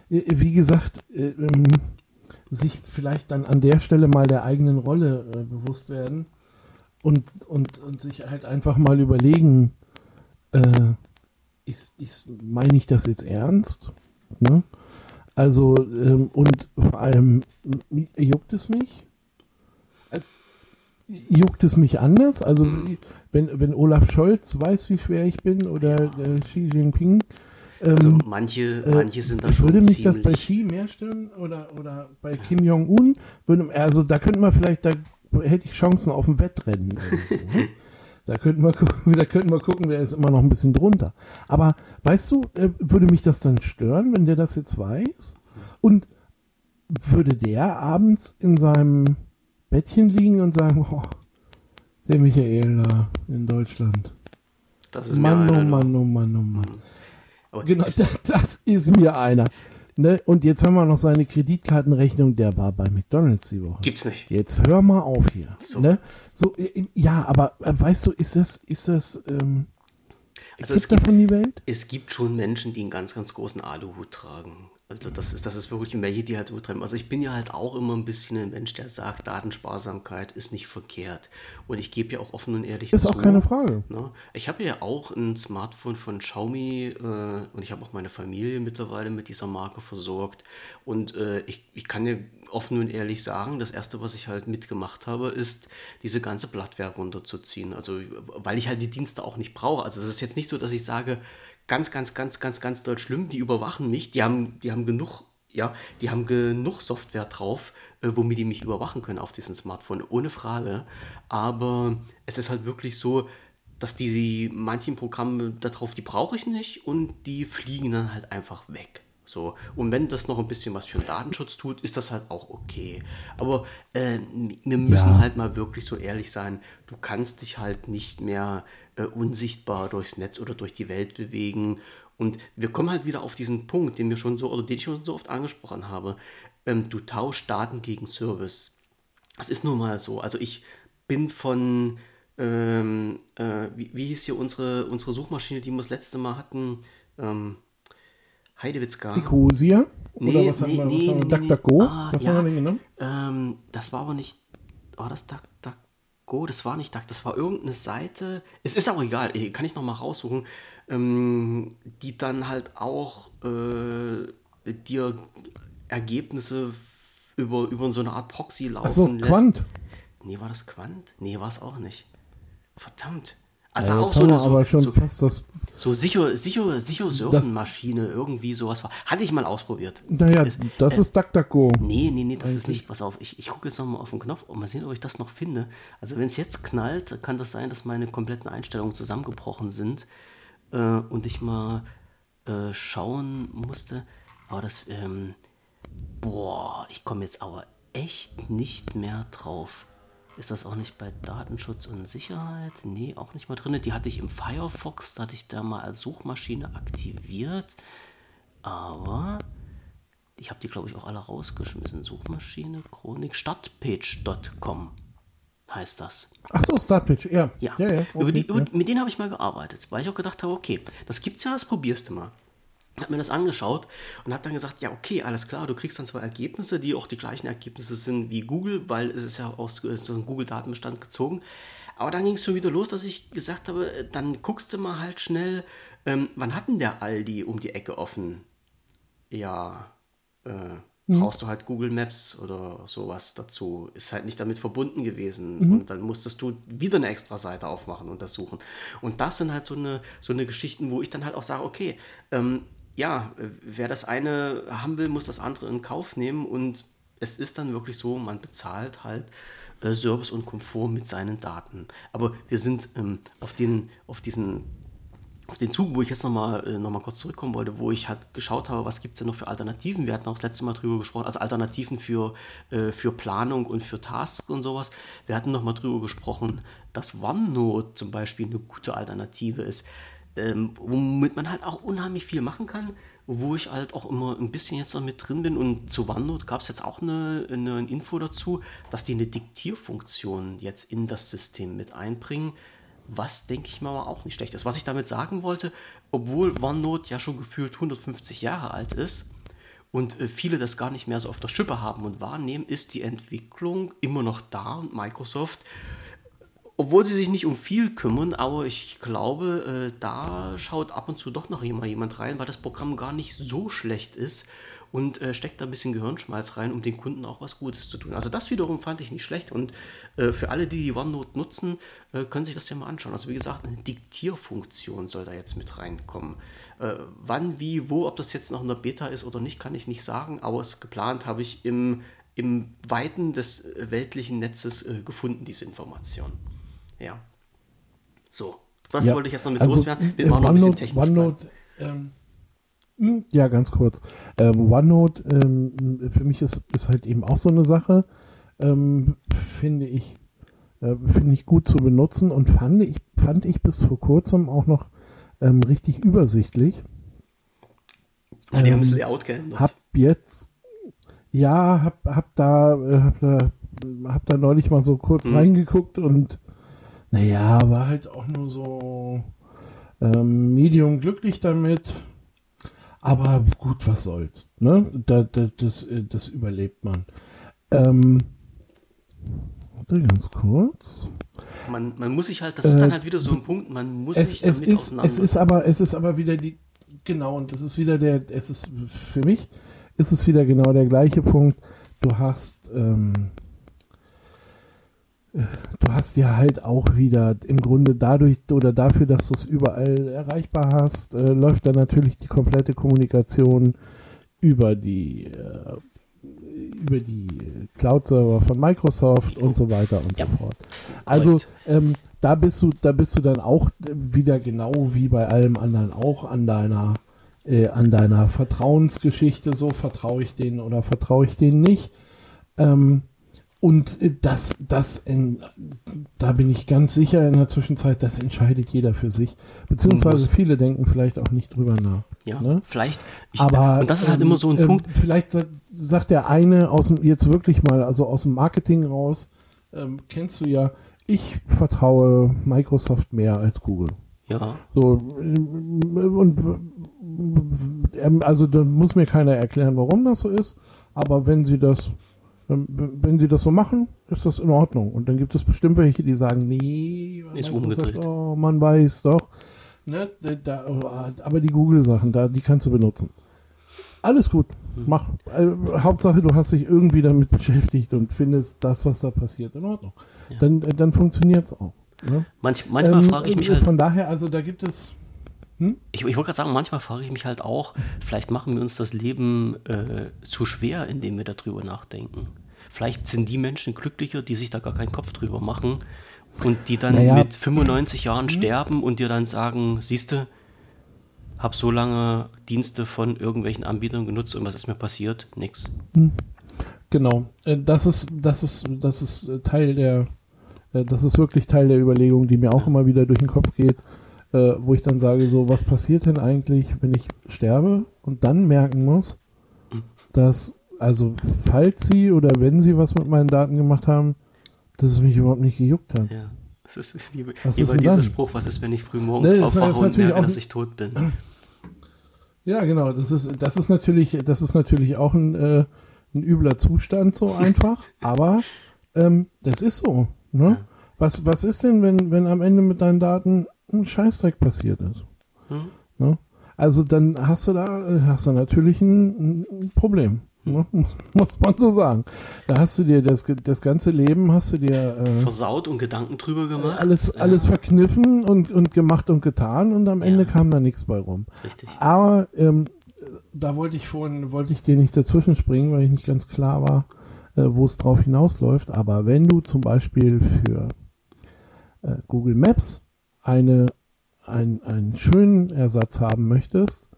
äh, wie gesagt, äh, ähm, sich vielleicht dann an der Stelle mal der eigenen Rolle äh, bewusst werden und, und, und sich halt einfach mal überlegen, äh, ist, ist, meine ich das jetzt ernst? Ne? Also, ähm, und vor allem, juckt es mich? Äh, juckt es mich anders? Also, wenn, wenn Olaf Scholz weiß, wie schwer ich bin oder äh, Xi Jinping. Ähm, also manche, manche sind da schon Würde mich das bei Xi mehr stören oder, oder bei ja. Kim Jong-un? Also, da könnten wir vielleicht, da hätte ich Chancen auf ein Wettrennen. Ne? Da könnten wir, da könnten wir gucken, der ist immer noch ein bisschen drunter. Aber weißt du, äh, würde mich das dann stören, wenn der das jetzt weiß? Und würde der abends in seinem Bettchen liegen und sagen, oh, der Michael da in Deutschland. Das ist Mann, mir einer, oh Mann, oh Mann, oh Mann. Genau, das, das ist mir einer. Ne? Und jetzt haben wir noch seine Kreditkartenrechnung, der war bei McDonalds die Woche. Gibt's nicht. Jetzt hör mal auf hier. So, ne? so ja, aber äh, weißt du, ist das, ist das, ähm, also es gibt, davon die Welt? Es gibt schon Menschen, die einen ganz, ganz großen Aluhut tragen. Also das ist, das ist wirklich welche, die halt so treiben. Also ich bin ja halt auch immer ein bisschen ein Mensch, der sagt, Datensparsamkeit ist nicht verkehrt. Und ich gebe ja auch offen und ehrlich ist zu. Ist auch keine Frage. Ne? Ich habe ja auch ein Smartphone von Xiaomi äh, und ich habe auch meine Familie mittlerweile mit dieser Marke versorgt. Und äh, ich, ich kann dir offen und ehrlich sagen, das Erste, was ich halt mitgemacht habe, ist, diese ganze Blattware runterzuziehen. Also weil ich halt die Dienste auch nicht brauche. Also es ist jetzt nicht so, dass ich sage, ganz, ganz, ganz, ganz, ganz dort schlimm. Die überwachen mich. Die haben, die haben genug, ja, die haben genug Software drauf, äh, womit die mich überwachen können auf diesem Smartphone, ohne Frage. Aber es ist halt wirklich so, dass diese manchen Programme darauf, die brauche ich nicht und die fliegen dann halt einfach weg. So, und wenn das noch ein bisschen was für den Datenschutz tut, ist das halt auch okay. Aber äh, wir müssen Ja. halt mal wirklich so ehrlich sein, du kannst dich halt nicht mehr äh, unsichtbar durchs Netz oder durch die Welt bewegen. Und wir kommen halt wieder auf diesen Punkt, den wir schon so, oder den ich schon so oft angesprochen habe. Ähm, du tauschst Daten gegen Service. Das ist nun mal so. Also ich bin von, ähm, äh, wie, wie hieß hier unsere, unsere Suchmaschine, die wir das letzte Mal hatten? Ähm, Heidewitzka. Oder Nee, was haben nee, wir? nee, was haben wir? nee, DuckDuckGo? nee. Ah, was ja. haben wir denn genommen? Ähm, das war aber nicht. War das DuckDuckGo? Das war nicht Duck, das war irgendeine Seite. Es ist auch egal, kann ich nochmal raussuchen. Ähm, die dann halt auch äh, dir Ergebnisse über, über so eine Art Proxy laufen Achso, lässt. Quant. Nee, war das Quant? Nee, war es auch nicht. Verdammt. Ja, Also auch jetzt so eine wir so, aber schon so, fast das. so sicher, sicher, sicher Surfenmaschine, irgendwie sowas war. Hatte ich mal ausprobiert. Naja, Es- das ist DuckDuckGo. Nee, nee, nee, das ist nicht. Pass auf, ich, ich gucke jetzt nochmal auf den Knopf und mal sehen, ob ich das noch finde. Also wenn es jetzt knallt, kann das sein, dass meine kompletten Einstellungen zusammengebrochen sind äh, und ich mal äh, schauen musste. Aber das, ähm, boah, ich komme jetzt aber echt nicht mehr drauf. Ist das auch nicht bei Datenschutz und Sicherheit? Nee, auch nicht mal drin. Die hatte ich im Firefox, da hatte ich da mal als Suchmaschine aktiviert. Aber ich habe die, glaube ich, auch alle rausgeschmissen. Suchmaschine, Chronik, Startpage.com heißt das. Achso, Startpitch, ja. Ja, ja, ja, über okay, die, über, ja. mit denen habe ich mal gearbeitet, weil ich auch gedacht habe, okay, das gibt's ja, das probierst du mal. Hab mir das angeschaut und habe dann gesagt, ja, okay, alles klar, du kriegst dann zwei Ergebnisse, die auch die gleichen Ergebnisse sind wie Google, weil es ist ja aus äh, so einem Google-Datenbestand gezogen. Aber dann ging es schon wieder los, dass ich gesagt habe, äh, dann guckst du mal halt schnell, ähm, wann hat denn der Aldi um die Ecke offen? Ja, äh, brauchst du halt Google Maps oder sowas dazu. Ist halt nicht damit verbunden gewesen. Und dann musstest du wieder eine extra Seite aufmachen und das suchen. Und das sind halt so eine, so eine Geschichten, wo ich dann halt auch sage, okay, ähm, ja, äh, wer das eine haben will, muss das andere in Kauf nehmen. Und es ist dann wirklich so, man bezahlt halt äh, Service und Komfort mit seinen Daten. Aber wir sind ähm, auf, den, auf diesen auf den Zug, wo ich jetzt nochmal äh, noch mal kurz zurückkommen wollte, wo ich halt geschaut habe, was gibt es denn noch für Alternativen. Wir hatten auch das letzte Mal drüber gesprochen, also Alternativen für, äh, für Planung und für Tasks und sowas. Wir hatten nochmal drüber gesprochen, dass OneNote zum Beispiel eine gute Alternative ist, ähm, womit man halt auch unheimlich viel machen kann, wo ich halt auch immer ein bisschen jetzt noch mit drin bin. Und zu OneNote gab es jetzt auch eine, eine Info dazu, dass die eine Diktierfunktion jetzt in das System mit einbringen. Was, denke ich mal, auch nicht schlecht ist. Was ich damit sagen wollte, obwohl OneNote ja schon gefühlt 150 Jahre alt ist und äh, viele das gar nicht mehr so auf der Schippe haben und wahrnehmen, ist die Entwicklung immer noch da und Microsoft, obwohl sie sich nicht um viel kümmern, aber ich glaube, äh, da schaut ab und zu doch noch immer jemand rein, weil das Programm gar nicht so schlecht ist und äh, steckt da ein bisschen Gehirnschmalz rein, um den Kunden auch was Gutes zu tun. Also das wiederum fand ich nicht schlecht und äh, für alle, die die OneNote nutzen, äh, können sich das ja mal anschauen. Also wie gesagt, eine Diktierfunktion soll da jetzt mit reinkommen. Äh, wann, wie, wo, ob das jetzt noch in der Beta ist oder nicht, kann ich nicht sagen, aber es geplant habe ich im, im Weiten des äh, weltlichen Netzes äh, gefunden, diese Information. Ja. So, was Ja, wollte ich jetzt noch mit also, loswerden? Wir äh, machen noch ein bisschen technisch. OneNote, ähm, hm, ja, ganz kurz. Ähm, OneNote ähm, für mich ist, ist halt eben auch so eine Sache, ähm, finde ich, äh, finde ich gut zu benutzen und fand ich, fand ich bis vor kurzem auch noch ähm, richtig übersichtlich. Ja, die haben das Layout geändert. Hab jetzt, ja, hab, hab da, äh, hab da, hab da neulich mal so kurz Mhm. reingeguckt und naja, war halt auch nur so ähm, medium glücklich damit. Aber gut, was soll's. Ne? Da, da, das, äh, das überlebt man. Ähm, warte ganz kurz. man, man muss sich halt, das ist Äh, dann halt wieder so ein Punkt, man muss Es, sich es, damit ist, es ist aber, es ist aber wieder die, genau, und das ist wieder der, es ist für mich, ist es wieder genau der gleiche Punkt. Du hast, ähm, äh, du hast ja halt auch wieder im Grunde dadurch oder dafür, dass du es überall erreichbar hast, äh, läuft dann natürlich die komplette Kommunikation über die äh, über die Cloud-Server von Microsoft und so weiter und Ja. so fort. Also ähm, da bist du, da bist du dann auch wieder genau wie bei allem anderen auch an deiner äh, an deiner Vertrauensgeschichte, so vertraue ich denen oder vertraue ich denen nicht. Ähm, und äh, das, das, in, da bin ich ganz sicher in der Zwischenzeit, das entscheidet jeder für sich. Beziehungsweise viele denken vielleicht auch nicht drüber nach. Ja, ne? vielleicht. Ich, Aber und das ist halt ähm, immer so ein ähm, Punkt. Vielleicht sagt, sagt der eine aus dem, jetzt wirklich mal, also aus dem Marketing raus, ähm, kennst du ja, ich vertraue Microsoft mehr als Google. Ja, So, ähm, und ähm, also da muss mir keiner erklären, warum das so ist, aber wenn sie das, wenn sie das so machen, ist das in Ordnung. Und dann gibt es bestimmt welche, die sagen, nee, Ist umgedreht. Oh, man weiß doch. Ne, da, aber die Google-Sachen, da, die kannst du benutzen. Alles gut, Hm. mach. Äh, Hauptsache, du hast dich irgendwie damit beschäftigt und findest das, was da passiert, in Ordnung. Ja. Dann, äh, dann funktioniert es auch. Ne? Manch, manchmal Ähm, frage ich mich äh, halt, Von daher, also da gibt es. Ich, ich wollte gerade sagen, manchmal frage ich mich halt auch, vielleicht machen wir uns das Leben äh, zu schwer, indem wir darüber nachdenken. Vielleicht sind die Menschen glücklicher, die sich da gar keinen Kopf drüber machen und die dann Naja. mit 95 Jahren sterben und dir dann sagen, siehste, hab so lange Dienste von irgendwelchen Anbietern genutzt und was ist mir passiert? Nix. Genau, äh, das ist, das ist, das ist äh, Teil der, äh, das ist wirklich Teil der Überlegung, die mir auch immer wieder durch den Kopf geht, äh, wo ich dann sage, so, was passiert denn eigentlich, wenn ich sterbe und dann merken muss, dass, also, falls sie oder wenn sie was mit meinen Daten gemacht haben, dass es mich überhaupt nicht gejuckt hat. Ja. Das ist wie, Was wie ist bei diesem dann? Spruch, was ist, wenn ich früh morgens Nee, aufwache und merke, dass ich tot bin. Ja, genau, das ist, das ist natürlich, das ist natürlich auch ein, äh, ein übler Zustand, so einfach, aber ähm, das ist so. Ne? Was, was ist denn, wenn, wenn am Ende mit deinen Daten ein Scheißdreck passiert ist? Hm? Ne? Also dann hast du da, hast du natürlich ein, ein Problem. Ne? Muss, muss man so sagen. Da hast du dir das, das ganze Leben, hast du dir äh, Versaut und Gedanken drüber gemacht. alles, Ja, alles verkniffen und, und gemacht und getan und am Ende Ja. kam da nichts bei rum. Richtig. Aber ähm, da wollte ich vorhin, wollte ich dir nicht dazwischen springen, weil ich nicht ganz klar war, äh, wo es drauf hinausläuft. Aber wenn du zum Beispiel für äh, Google Maps eine, ein, einen schönen Ersatz haben möchtest,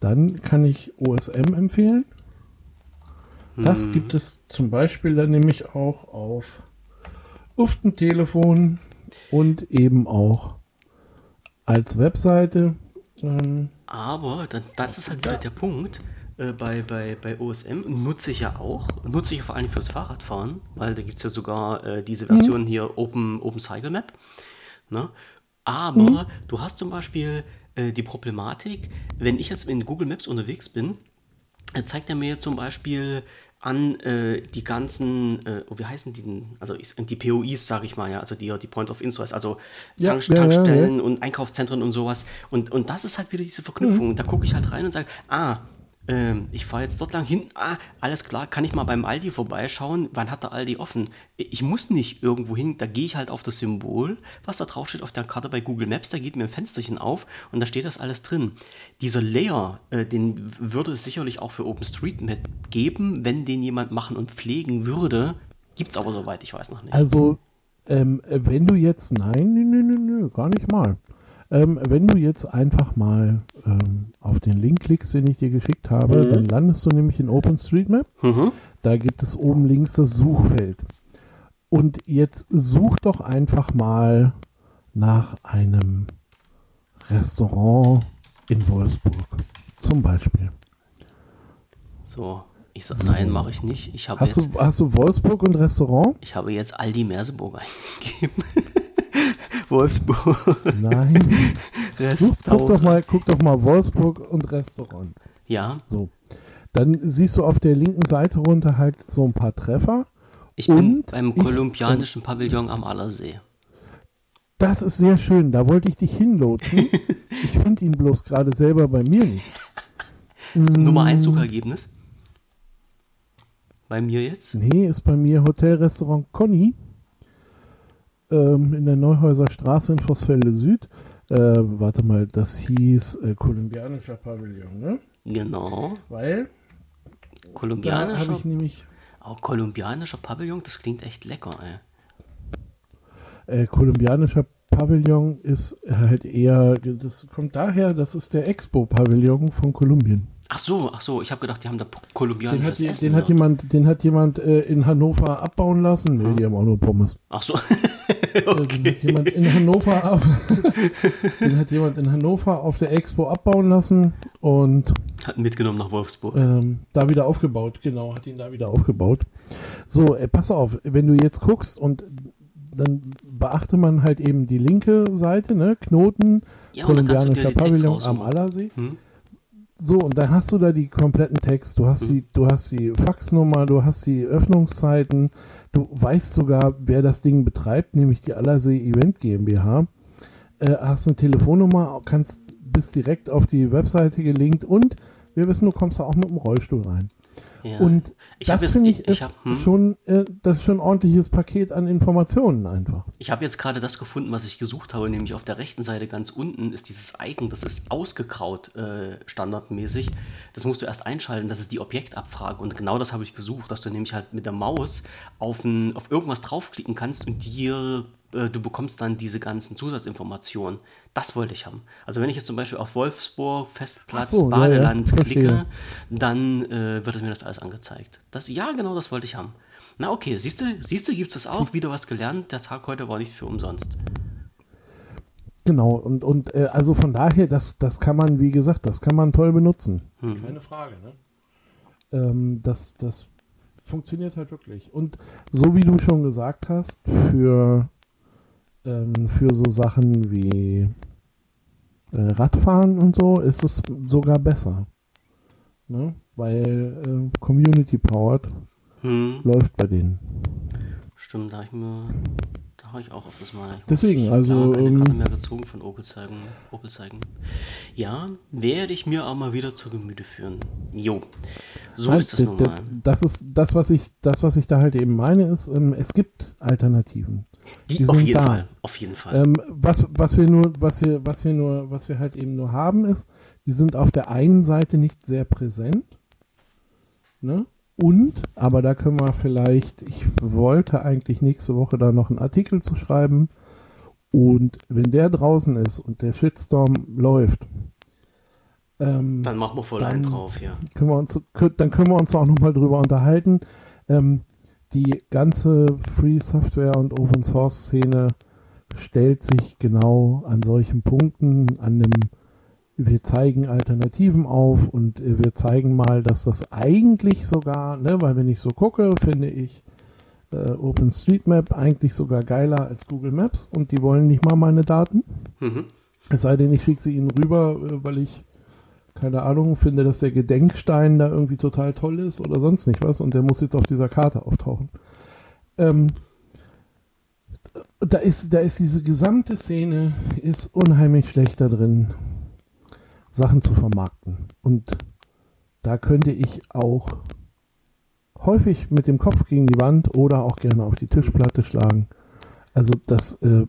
dann kann ich OSM empfehlen. Das Hm. gibt es zum Beispiel dann nämlich auch auf Uften-Telefon und eben auch als Webseite. Ähm, Aber dann, das ist halt wieder der Punkt. Äh, bei, bei, bei OSM nutze ich ja auch, nutze ich vor allem fürs Fahrradfahren, weil da gibt es ja sogar äh, diese Version hier Open, Open Cycle Map. Ne? Aber du hast zum Beispiel äh, die Problematik, wenn ich jetzt in Google Maps unterwegs bin, äh, zeigt er mir zum Beispiel an äh, die ganzen, äh, oh, wie heißen die denn? Also ich, die POIs, sage ich mal, ja, also die, die Point of Interest, also Ja, Tank, ja, ja, Tankstellen und Einkaufszentren und sowas. Und, und das ist halt wieder diese Verknüpfung. Da gucke ich halt rein und sage, ah, ähm, ich fahre jetzt dort lang hin, ah, alles klar, kann ich mal beim Aldi vorbeischauen, wann hat der Aldi offen? Ich muss nicht irgendwo hin, da gehe ich halt auf das Symbol, was da drauf steht auf der Karte bei Google Maps, da geht mir ein Fensterchen auf und da steht das alles drin. Dieser Layer, äh, den würde es sicherlich auch für OpenStreetMap geben, wenn den jemand machen und pflegen würde. Gibt es aber soweit, ich weiß noch nicht. Also, ähm, wenn du jetzt, nein, nö, nö, nö, gar nicht mal. Ähm, wenn du jetzt einfach mal ähm, auf den Link klickst, den ich dir geschickt habe, dann landest du nämlich in OpenStreetMap. Mhm. Da gibt es oben links das Suchfeld. Und jetzt such doch einfach mal nach einem Restaurant in Wolfsburg. Zum Beispiel. So, ich sag, nein, mache ich nicht. Ich habe Hast jetzt, du, hast du Wolfsburg und Restaurant? ich habe jetzt Aldi Merseburg eingegeben. Wolfsburg. Nein. Guck, guck, doch Restaurant. mal, guck doch mal Wolfsburg und Restaurant. Ja, So. Dann siehst du auf der linken Seite runter halt so ein paar Treffer. ich bin beim ich- kolumbianischen Pavillon am Allersee. Das ist sehr schön. Da wollte ich dich hinlotsen. ich finde ihn bloß gerade selber bei mir nicht. Nummer Mm. 1 Suchergebnis. Bei mir jetzt. Nee, ist bei mir Hotelrestaurant Conny ähm, in der Neuhäuser Straße in Vossfelde Süd. Äh, warte mal, das hieß äh, kolumbianischer Pavillon, ne? Genau. Weil habe Kolumbianischer, ich nämlich auch kolumbianischer Pavillon, das klingt echt lecker, ey. äh, kolumbianischer Pavillon ist halt eher, das kommt daher, das ist der Expo-Pavillon von Kolumbien. Ach so, ach so, ich habe gedacht, die haben da Den kolumbianisches hat, die- Essen. den hat jemand, den hat jemand äh, in Hannover abbauen lassen. Nee, die haben auch nur Pommes. Ach so. Äh, Den hat jemand in Hannover ab, den hat jemand in Hannover auf der Expo abbauen lassen und Hat mitgenommen nach Wolfsburg. ähm, da wieder aufgebaut. Genau, hat ihn da wieder aufgebaut. So, äh, pass auf, wenn du jetzt guckst und dann beachte man halt eben die linke Seite, ne? Knoten, ja, kolumbianischer den Pavillon am. Allersee. Hm? So, und dann hast du da die kompletten Text. Du hast, Mhm. die, du hast die Faxnummer, du hast die Öffnungszeiten, du weißt sogar, wer das Ding betreibt, nämlich die Allersee Event GmbH. Äh, hast eine Telefonnummer, kannst, bist direkt auf die Webseite gelinkt und wir wissen, du kommst da auch mit dem Rollstuhl rein. Ja. Und Ich das finde ich, ich- ist hab- hm? schon, äh, das ist schon ein ordentliches Paket an Informationen einfach. Ich habe jetzt gerade das gefunden, was ich gesucht habe, nämlich auf der rechten Seite ganz unten ist dieses Icon, das ist ausgegraut äh, standardmäßig. Das musst du erst einschalten, das ist die Objektabfrage und genau das habe ich gesucht, dass du nämlich halt mit der Maus auf, ein, auf irgendwas draufklicken kannst und dir, äh, du bekommst dann diese ganzen Zusatzinformationen. Das wollte ich haben. Also wenn ich jetzt zum Beispiel auf Wolfsburg, Festplatz, so, ja, ja, Badeland verstehe. klicke, dann äh, wird mir das alles angezeigt. Das, ja, genau, das wollte ich haben. Na okay, siehst du, siehst du, gibt es auch wieder was gelernt. Der Tag heute war nicht für umsonst. Genau, und, und äh, also von daher, das, das kann man, wie gesagt, das kann man toll benutzen. Mhm. Keine Frage, ne? Ähm, das, das funktioniert halt wirklich. Und so wie du schon gesagt hast, für, ähm, für so Sachen wie äh, Radfahren und so ist es sogar besser. Ne? Weil äh, Community Powered Hm, läuft bei denen. stimmt, da ich mir, habe ich auch auf das mal. Ich Deswegen, ich also, gar keine ähm, Karte mehr gezogen von Opel zeigen, Opel zeigen. Ja, werde ich mir auch mal wieder zu Gemüte führen. Jo, so Nein, ist das nun mal. Das ist das, was ich, das, was ich da halt eben meine, ist, ähm, es gibt Alternativen. Die, die auf sind jeden da. Fall, auf jeden Fall. Ähm, was, was wir nur, was wir, was wir nur, was wir halt eben nur haben, ist, die sind auf der einen Seite nicht sehr präsent. Ne? Und, aber da können wir vielleicht, ich wollte eigentlich nächste Woche da noch einen Artikel zu schreiben. Und wenn der draußen ist und der Shitstorm läuft, ähm, dann machen wir voll einen drauf, ja. können wir uns, dann können wir uns auch nochmal drüber unterhalten. Ähm, die ganze Free Software und Open Source Szene stellt sich genau an solchen Punkten, an einem, wir zeigen Alternativen auf und äh, wir zeigen mal, dass das eigentlich sogar, ne, weil wenn ich so gucke, finde ich äh, OpenStreetMap eigentlich sogar geiler als Google Maps und die wollen nicht mal meine Daten. Mhm. Es sei denn, ich schicke sie ihnen rüber, äh, weil ich, keine Ahnung, finde, dass der Gedenkstein da irgendwie total toll ist oder sonst nicht was und der muss jetzt auf dieser Karte auftauchen. Ähm, da ist, da ist diese gesamte Szene ist unheimlich schlecht da drin, Sachen zu vermarkten. Und da könnte ich auch häufig mit dem Kopf gegen die Wand oder auch gerne auf die Tischplatte schlagen. Also das äh,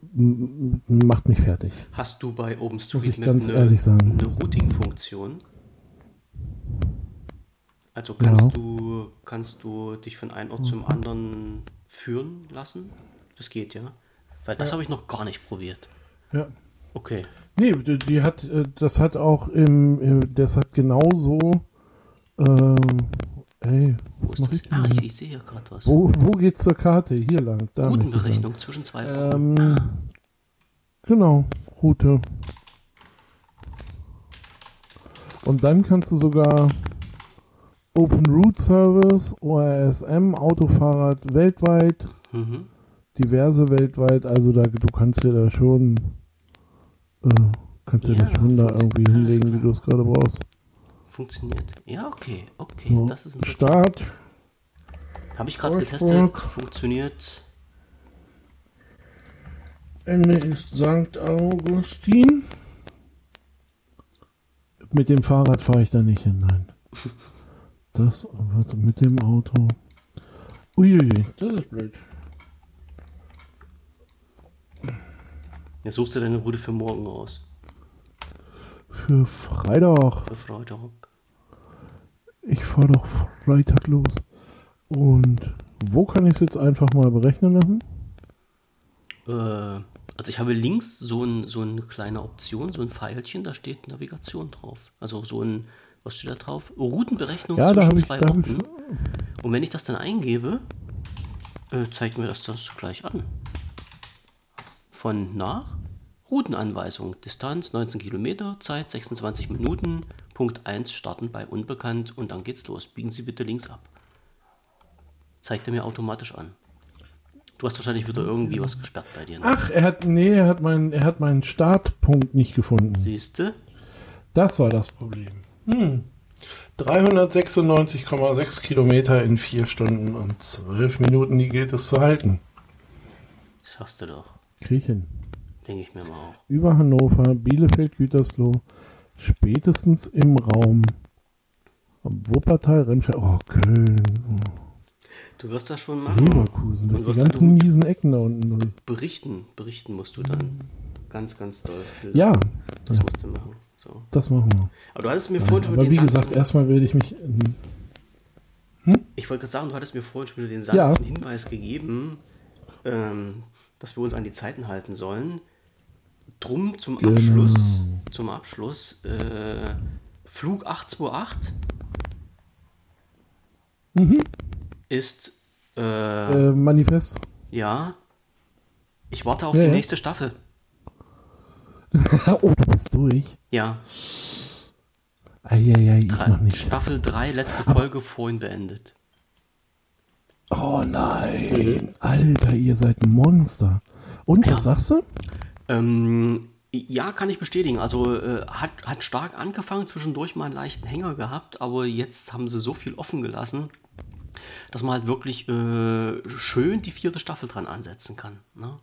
macht mich fertig. Hast du bei OpenStreetMap eine, eine Routing-Funktion? Also kannst Ja. du kannst du dich von einem Ort zum anderen führen lassen? Das geht ja. Weil das Ja. habe ich noch gar nicht probiert. Ja. Okay. Nee, die, die hat, äh, das hat auch im, äh, das hat genauso, ähm, ey, Wo ist das? ich Ah, ich, ich sehe hier gerade was. Wo, wo geht's zur Karte? Hier lang. Da Routenberechnung zwischen zwei lang. Ähm, genau, Route. Und dann kannst du sogar Open Route Service, ORSM, Autofahrrad weltweit, Mhm. diverse weltweit, also da du kannst dir da schon äh, kannst dir Ja, das schon da irgendwie alles hinlegen, wie du es gerade brauchst. Funktioniert. Ja, okay, okay. So, Das ist interessant. Start, Habe ich gerade getestet. Funktioniert. Ende ist St. Augustin. Mit dem Fahrrad fahre ich da nicht hin, nein. Das, warte, mit dem Auto. Uiuiui, das ist blöd. Jetzt suchst du deine Route für morgen raus. Für Freitag. Für Freitag. Ich fahre doch Freitag los. Und wo kann ich es jetzt einfach mal berechnen lassen? Äh, Also ich habe links so, ein, so eine kleine Option, so ein Pfeilchen, da steht Navigation drauf. Also so ein, was steht da drauf? Routenberechnung Ja, zwischen ich- zwei Orten. Und wenn ich das dann eingebe, äh, zeigt mir das das gleich an. Von nach Routenanweisung. Distanz 19 Kilometer, Zeit 26 Minuten, Punkt 1 starten bei Unbekannt und dann geht's los. Biegen Sie bitte links ab. Zeigt er mir automatisch an. Du hast wahrscheinlich wieder irgendwie was gesperrt bei dir. Ne? Ach, er hat, nee, er hat, meinen, er hat meinen Startpunkt nicht gefunden. Siehste? Das war das Problem. Hm. 396,6 Kilometer in 4 Stunden und 12 Minuten, die gilt es zu halten. Schaffst du doch. Hin. Denke ich mir mal auch. Über Hannover, Bielefeld, Gütersloh, spätestens im Raum Wuppertal, Remscheid, oh, Köln, oh, Du wirst das schon machen. Leverkusen, durch die ganzen miesen Ecken da unten durch. berichten, berichten musst du dann. Ganz, ganz doll. Ja, Das musst du machen. So. das machen wir. Aber du hattest mir vorhin schon Aber wieder wie den gesagt, sanften- erstmal werde ich mich. Ich wollte gerade sagen, du hattest mir vorhin schon wieder den Ja. sanften Hinweis gegeben, ähm, dass wir uns an die Zeiten halten sollen. Drum zum Genau. Abschluss, zum Abschluss, äh, Flug 828 ist, äh, Äh, Manifest. ja, ich warte auf Ja, die ja. nächste Staffel. oh, du bist durch. Ja, Eieiei, ich drei, noch nicht. Staffel 3, letzte Folge vorhin beendet. Oh nein. Alter, ihr seid ein Monster. Und, Ja. was sagst du? Ähm, ja, kann ich bestätigen. Also äh, hat, hat stark angefangen, zwischendurch mal einen leichten Hänger gehabt, aber jetzt haben sie so viel offen gelassen, dass man halt wirklich äh, schön die vierte Staffel dran ansetzen kann. Ne?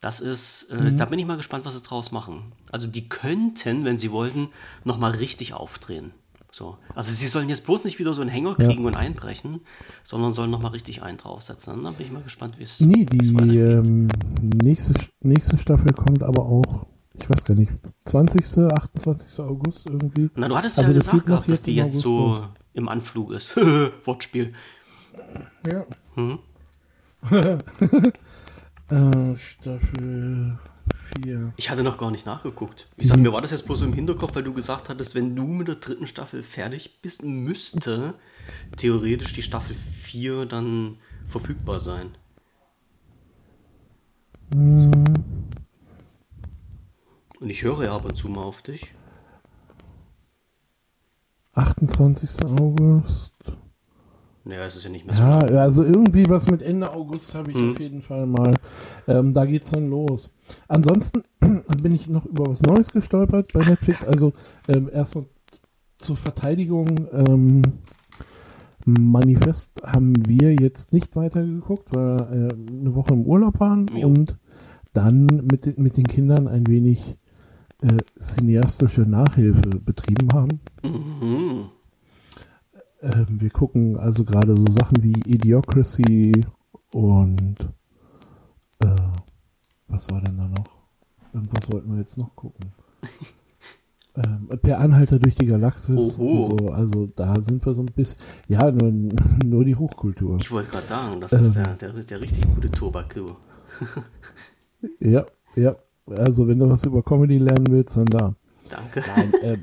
Das ist, äh, da bin ich mal gespannt, was sie draus machen. Also die könnten, wenn sie wollten, nochmal richtig aufdrehen. So. Also sie sollen jetzt bloß nicht wieder so einen Hänger kriegen und einbrechen, sondern sollen nochmal richtig einen draufsetzen. Dann bin ich mal gespannt, wie es Nee, die ähm, nächste, nächste Staffel kommt aber auch, ich weiß gar nicht, 20., 28. August irgendwie. Na, du hattest Also ja gesagt gehabt, dass die jetzt August so im Anflug ist. Wortspiel. Ja. Mhm. äh, Staffel 4. Ich hatte noch gar nicht nachgeguckt. Ich sag, mir war das jetzt bloß so im Hinterkopf, weil du gesagt hattest, wenn du mit der dritten Staffel fertig bist, müsste theoretisch die Staffel 4 dann verfügbar sein. Und ich höre ja ab und zu mal auf dich. 28. August. Naja, es ist ja nicht mehr so. Ja, also irgendwie was mit Ende August habe ich auf jeden Fall mal. Ähm, da geht's dann los. Ansonsten bin ich noch über was Neues gestolpert bei Netflix. Also ähm, erstmal zur Verteidigung. Ähm, Manifest haben wir jetzt nicht weitergeguckt, weil wir äh, eine Woche im Urlaub waren Jo. und dann mit, den- mit den Kindern ein wenig äh, cineastische Nachhilfe betrieben haben. Mhm. Ähm, wir gucken also gerade so Sachen wie Idiocracy und äh, was war denn da noch? Irgendwas wollten wir jetzt noch gucken. ähm, per Anhalter durch die Galaxis Oho. und so. Also da sind wir so ein bisschen. Ja, nur, nur die Hochkultur. Ich wollte gerade sagen, das ist Ähm. der, der, der richtig gute Turbaku. Ja, ja. Also wenn du was über Comedy lernen willst, dann da. Danke. Nein, äh,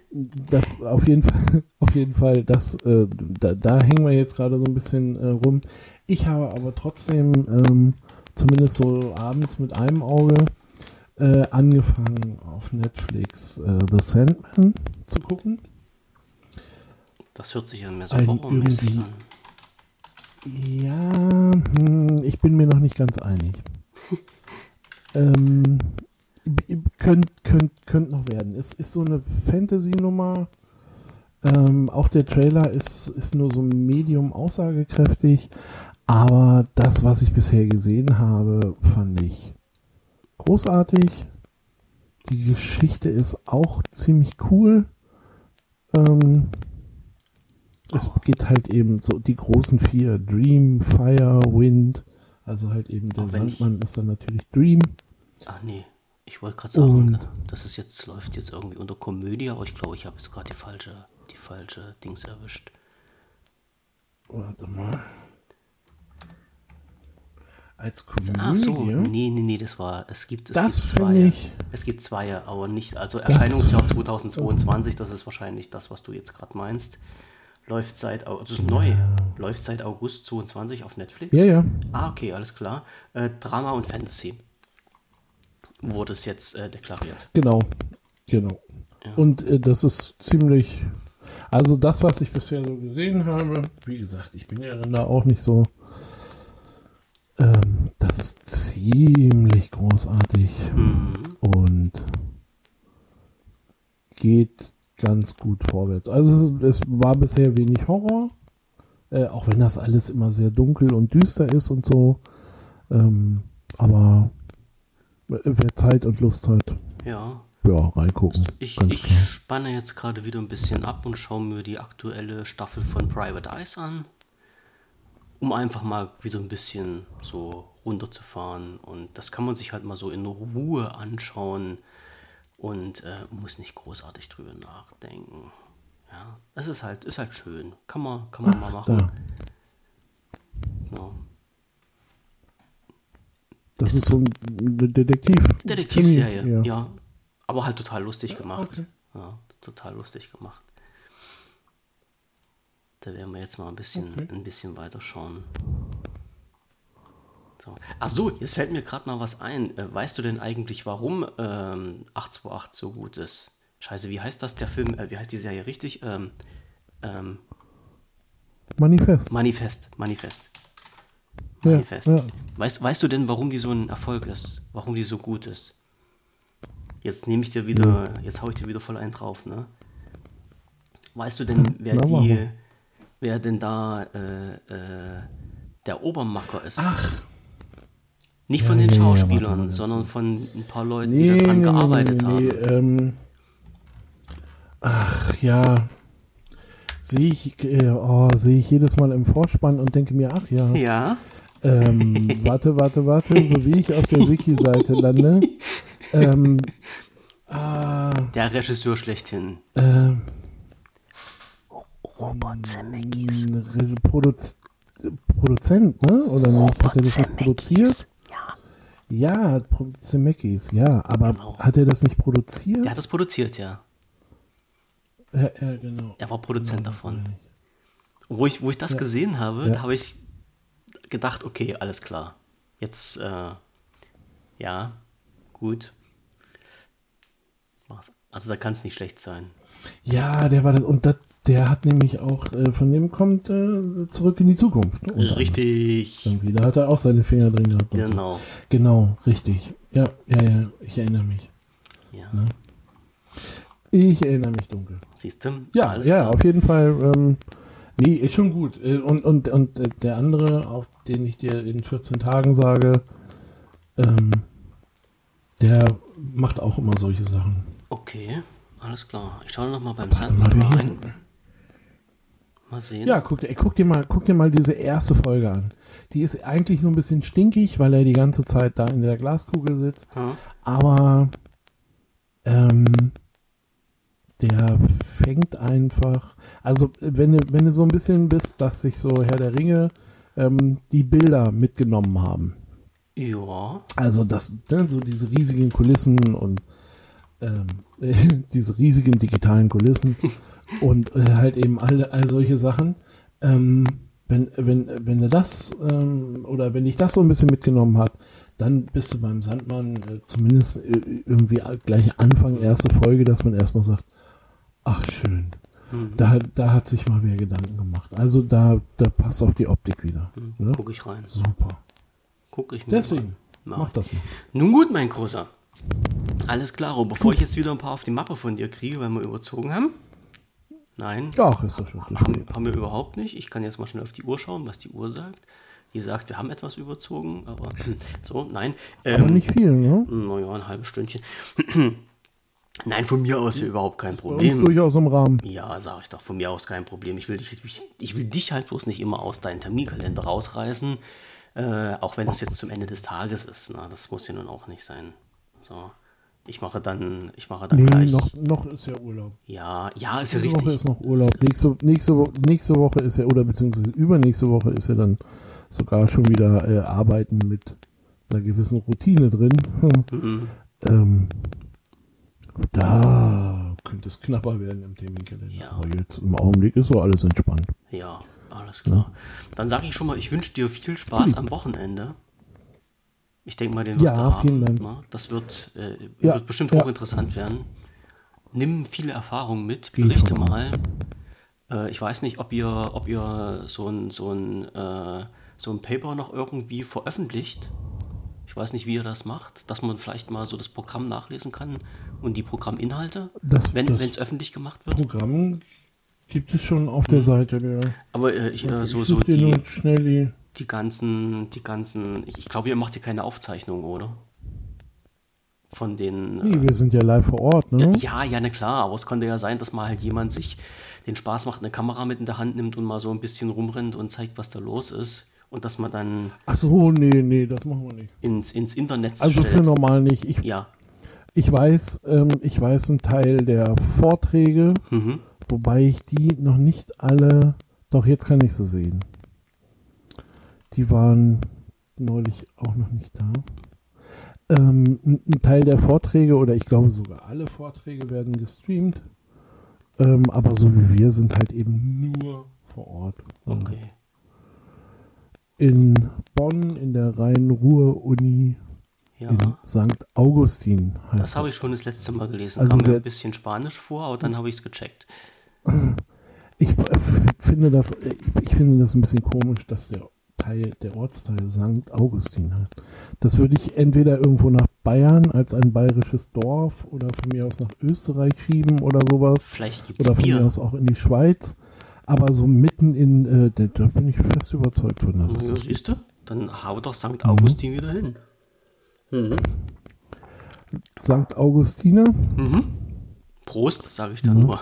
das auf jeden Fall, auf jeden Fall, das, äh, da, da hängen wir jetzt gerade so ein bisschen äh, rum. Ich habe aber trotzdem ähm, zumindest so abends mit einem Auge äh, angefangen auf Netflix äh, The Sandman zu gucken. Das hört sich ja mehr so Ein irgendwie- an. Ja, hm, ich bin mir noch nicht ganz einig. ähm, b- könnt, könnt, könnt noch werden. Es ist so eine Fantasy-Nummer. Ähm, auch der Trailer ist, ist nur so medium aussagekräftig. Aber das, was ich bisher gesehen habe, fand ich großartig. Die Geschichte ist auch ziemlich cool. Ähm, es geht halt eben so die großen vier: Dream, Fire, Wind. Also halt eben der wenn ich- Sandmann ist dann natürlich Dream. Ach nee, ich wollte gerade sagen, Und- das ist jetzt, läuft jetzt irgendwie unter Komödie, aber ich glaube, ich habe jetzt gerade die falsche, die falsche Dings erwischt. Warte mal. Als Komödie? Ach so, nee, nee, nee, das war, es gibt, es Das gibt zwei. ich- Es gibt zwei, aber nicht, also Erscheinungsjahr 2022, das ist wahrscheinlich das, was du jetzt gerade meinst. Läuft seit, das ist neu, läuft seit August 22 auf Netflix. Ja, ja. Ah, okay, alles klar. Äh, Drama und Fantasy wurde es jetzt äh, deklariert. Genau. Genau. Und äh, das ist ziemlich. Also das, was ich bisher so gesehen habe, wie gesagt, ich bin ja dann da auch nicht so. Ähm, das ist ziemlich großartig und geht ganz gut vorwärts. Also es, es war bisher wenig Horror, äh, auch wenn das alles immer sehr dunkel und düster ist und so. Ähm, aber wer Zeit und Lust hat, Ja, ja, reingucken. ich, ich spanne jetzt gerade wieder ein bisschen ab und schaue mir die aktuelle Staffel von Private Eyes an, um einfach mal wieder ein bisschen so runterzufahren. Und das kann man sich halt mal so in Ruhe anschauen und äh, muss nicht großartig drüber nachdenken. Ja, es ist halt, ist halt schön. Kann man, kann man mal machen. Da. Ja. Das ist so ein Detektiv. Detektivserie, Krimi, ja. Aber halt total lustig gemacht. okay. Ja, total lustig gemacht. Da werden wir jetzt mal ein bisschen, ein bisschen weiter schauen. So. Ach so, jetzt fällt mir gerade mal was ein. Äh, weißt du denn eigentlich, warum ähm, 828 so gut ist? Scheiße, wie heißt das der Film? Äh, wie heißt die Serie richtig? Ähm, ähm, Manifest. Manifest, Manifest. Ja, Manifest. ja. Weißt, weißt du denn, warum die so ein Erfolg ist? Warum die so gut ist? Jetzt nehme ich dir wieder, jetzt hau ich dir wieder voll einen drauf, ne? Weißt du denn, wer Na, die, wer denn da äh, äh, der Obermacker ist? Ach, Nicht Ja, von den ja, ja, warte Schauspielern, ganz sondern von ein paar Leuten, nee, die daran nee, gearbeitet nee, nee, haben. nee, ähm, ach ja, sehe ich, äh, oh, sehe ich jedes Mal im Vorspann und denke mir, ach ja, Ja, ähm, warte, warte, warte, so wie ich auf der Wiki-Seite lande, ähm, ah, der Regisseur schlechthin. äh, Robert Zemeckis. ein Re- Produz Produzent, ne? Oder nicht? Hat er das nicht produziert? Ja, Ja, Zemeckis, ja, aber Genau. hat er das nicht produziert? der hat das produziert, ja. Ja, ja genau. Er war Produzent davon. Und wo ich, wo ich das gesehen habe, Ja. da habe ich gedacht, okay, alles klar. Jetzt, äh, ja, gut. Also da kann es nicht schlecht sein. Ja, der war das. Und das, der hat nämlich auch, äh, von dem kommt äh, zurück in die Zukunft. ne? Richtig. Irgendwie. Da hat er auch seine Finger drin gehabt. und So. Genau. Genau, richtig. Ja, ja, ja, ich erinnere mich. Ja. Ich erinnere mich dunkel. Siehst du? Ja, Alles ja, klar. auf jeden Fall. Ähm, nee, ist schon gut. Äh, Und, und, und äh, der andere, auf den ich dir in 14 Tagen sage, ähm, der macht auch immer solche Sachen. Okay, alles klar. Ich schaue noch mal beim wie- rein. Mal sehen. Ja, guck, dir- ey, guck, dir mal, guck dir mal diese erste Folge an. Die ist eigentlich so ein bisschen stinkig, weil er die ganze Zeit da in der Glaskugel sitzt. Ja. Aber ähm, der fängt einfach. Also, wenn du, wenn du so ein bisschen bist, dass sich so Herr der Ringe ähm, die Bilder mitgenommen haben. Ja. Also, das, ne, so diese riesigen Kulissen und ähm, diese riesigen digitalen Kulissen und äh, halt eben alle all solche Sachen. Ähm, wenn, wenn, wenn du das ähm, oder wenn dich das so ein bisschen mitgenommen hat, dann bist du beim Sandmann äh, zumindest äh, irgendwie gleich Anfang erste Folge, dass man erstmal sagt, ach schön, da, da hat sich mal wer Gedanken gemacht. Also da, da passt auch die Optik wieder. Ne? Guck ich rein. Super. Guck ich mir Deswegen, mal. mach das mal. Nun gut, mein Großer. Alles klar, bevor ich jetzt wieder ein paar auf die Mappe von dir kriege, weil wir überzogen haben. Nein, Ach, ist das schon zu haben, spät. haben wir überhaupt nicht. Ich kann jetzt mal schnell auf die Uhr schauen, was die Uhr sagt. Die sagt, wir haben etwas überzogen, aber so, nein. Aber Ähm, nicht viel, ne? naja, ein halbes Stündchen. nein, von mir aus hier überhaupt kein Problem. durchaus im Rahmen. Ja, sage ich doch, von mir aus kein Problem. Ich will dich, ich, ich will dich halt bloß nicht immer aus deinem Terminkalender rausreißen, äh, auch wenn das jetzt zum Ende des Tages ist. Na, das muss ja nun auch nicht sein. So, ich mache dann, ich mache dann Nee, gleich. noch, noch ist ja Urlaub. Ja, ja, ist ja Nächste Woche richtig. ist noch Urlaub. Nächste, nächste, nächste Woche ist ja, oder beziehungsweise übernächste Woche ist ja dann sogar schon wieder äh, arbeiten mit einer gewissen Routine drin. Mhm. ähm, da könnte es knapper werden im Terminkalender. Ja. Aber jetzt im Augenblick ist so alles entspannt. Ja, alles klar. Dann sage ich schon mal, ich wünsche dir viel Spaß am Wochenende. Ich denke mal, den wirst Ja, du haben. vielen Dank. ne? Das wird, äh, Ja, wird bestimmt ja. hochinteressant werden. Nimm viele Erfahrungen mit, berichte mal. Äh, ich weiß nicht, ob ihr, ob ihr so ein, so, ein, äh, so ein Paper noch irgendwie veröffentlicht. Ich weiß nicht, wie ihr das macht, dass man vielleicht mal so das Programm nachlesen kann und die Programminhalte, Das- wenn es öffentlich gemacht wird. Programm gibt es schon auf der Seite der. Aber äh, ich, äh, so, so die, die. die ganzen, die ganzen, ich, ich glaube, ihr macht hier keine Aufzeichnung, oder? Von den. Nee, wir sind ja live vor Ort, ne? äh, ja, ja, na klar, aber es konnte ja sein, dass mal halt jemand sich den Spaß macht, eine Kamera mit in der Hand nimmt und mal so ein bisschen rumrennt und zeigt, was da los ist. Und dass man dann Ach so, nee, nee, das machen wir nicht. ins, ins Internet Also für stellt. normal nicht. Ich, Ja. ich weiß, ähm, ich weiß einen Teil der Vorträge, Mhm. wobei ich die noch nicht alle. Doch, jetzt kann ich sie sehen. Die waren neulich auch noch nicht da. Ähm, ein ein Teil der Vorträge oder ich glaube sogar alle Vorträge werden gestreamt. Ähm, aber so wie wir sind halt eben nur vor Ort. Okay. In Bonn, in der Rhein-Ruhr-Uni Ja. in St. Augustin heißt Das habe ich schon das letzte Mal gelesen. Also Kam mir ein bisschen Spanisch vor, aber dann habe ich es gecheckt. Ich finde das, ich, finde das ein bisschen komisch, dass der Teil, der Ortsteil St. Augustin heißt. Das würde ich entweder irgendwo nach Bayern als ein bayerisches Dorf oder von mir aus nach Österreich schieben oder sowas. Vielleicht gibt es Oder von mir Bier. aus auch in die Schweiz. Aber so mitten in, äh, da, bin ich fest überzeugt von, dass Ja, das siehst du? Dann hau doch St. Mhm. Augustin wieder hin. St. Augustiner? Prost, sage ich Mhm. dann nur.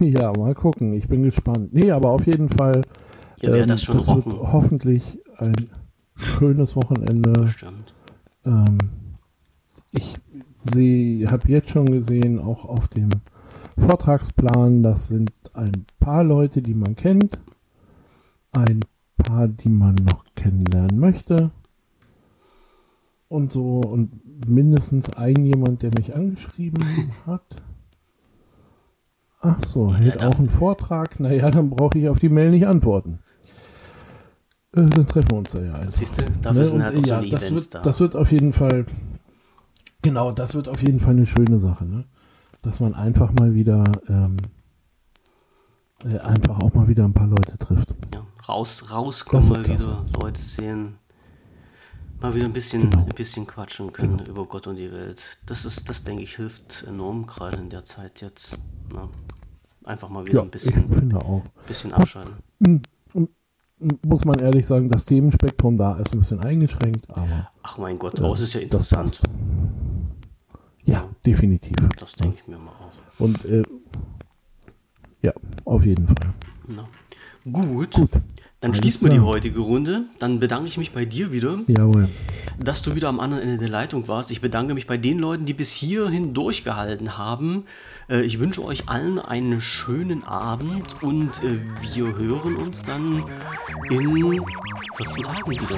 ja, mal gucken. Ich bin gespannt. Nee, aber auf jeden Fall. Ja, ähm, das schon wird rocken. hoffentlich ein schönes Wochenende. Stimmt. Ähm, ich sehe, habe jetzt schon gesehen, auch auf dem Vortragsplan, das sind ein paar Leute, die man kennt, ein paar, die man noch kennenlernen möchte und so und mindestens ein jemand, der mich angeschrieben hat. Ach so, hält da- auch einen Vortrag. Naja, dann brauche ich auf die Mail nicht antworten. Äh, dann treffen wir uns da ja einfach. Siehst du, dafür sind Ne, halt und, auch so ja, die das Events wird, da. Das wird auf jeden Fall, genau, das wird auf jeden Fall eine schöne Sache, ne? Dass man einfach mal wieder, ähm, äh, einfach auch mal wieder ein paar Leute trifft. ja, raus, rauskommen, mal wieder Leute sehen. Mal wieder ein bisschen, Genau. ein bisschen quatschen können über Gott und die Welt. Das ist, das denke ich, hilft enorm, gerade in der Zeit jetzt. Ne? Einfach mal wieder Ja, ein bisschen, finde auch. bisschen abschalten. M- m- Muss man ehrlich sagen, das Themenspektrum da ist ein bisschen eingeschränkt, aber Ach mein Gott, aber es ist ja interessant. Ja, definitiv. Das denke ich mir mal auch. Und äh, ja, auf jeden Fall. Na. Gut, Gut. dann Alles schließen wir die heutige Runde. Dann bedanke ich mich bei dir wieder. Jawohl. dass du wieder am anderen Ende der Leitung warst. Ich bedanke mich bei den Leuten, die bis hierhin durchgehalten haben. Äh, Ich wünsche euch allen einen schönen Abend und äh, wir hören uns dann in 14 Tagen wieder,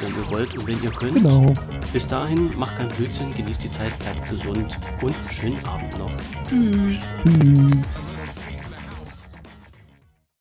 wenn ihr wollt und wenn ihr könnt. Genau. Bis dahin, macht keinen Blödsinn, genießt die Zeit, bleibt gesund und einen schönen Abend noch. Tschüss. Tschüss.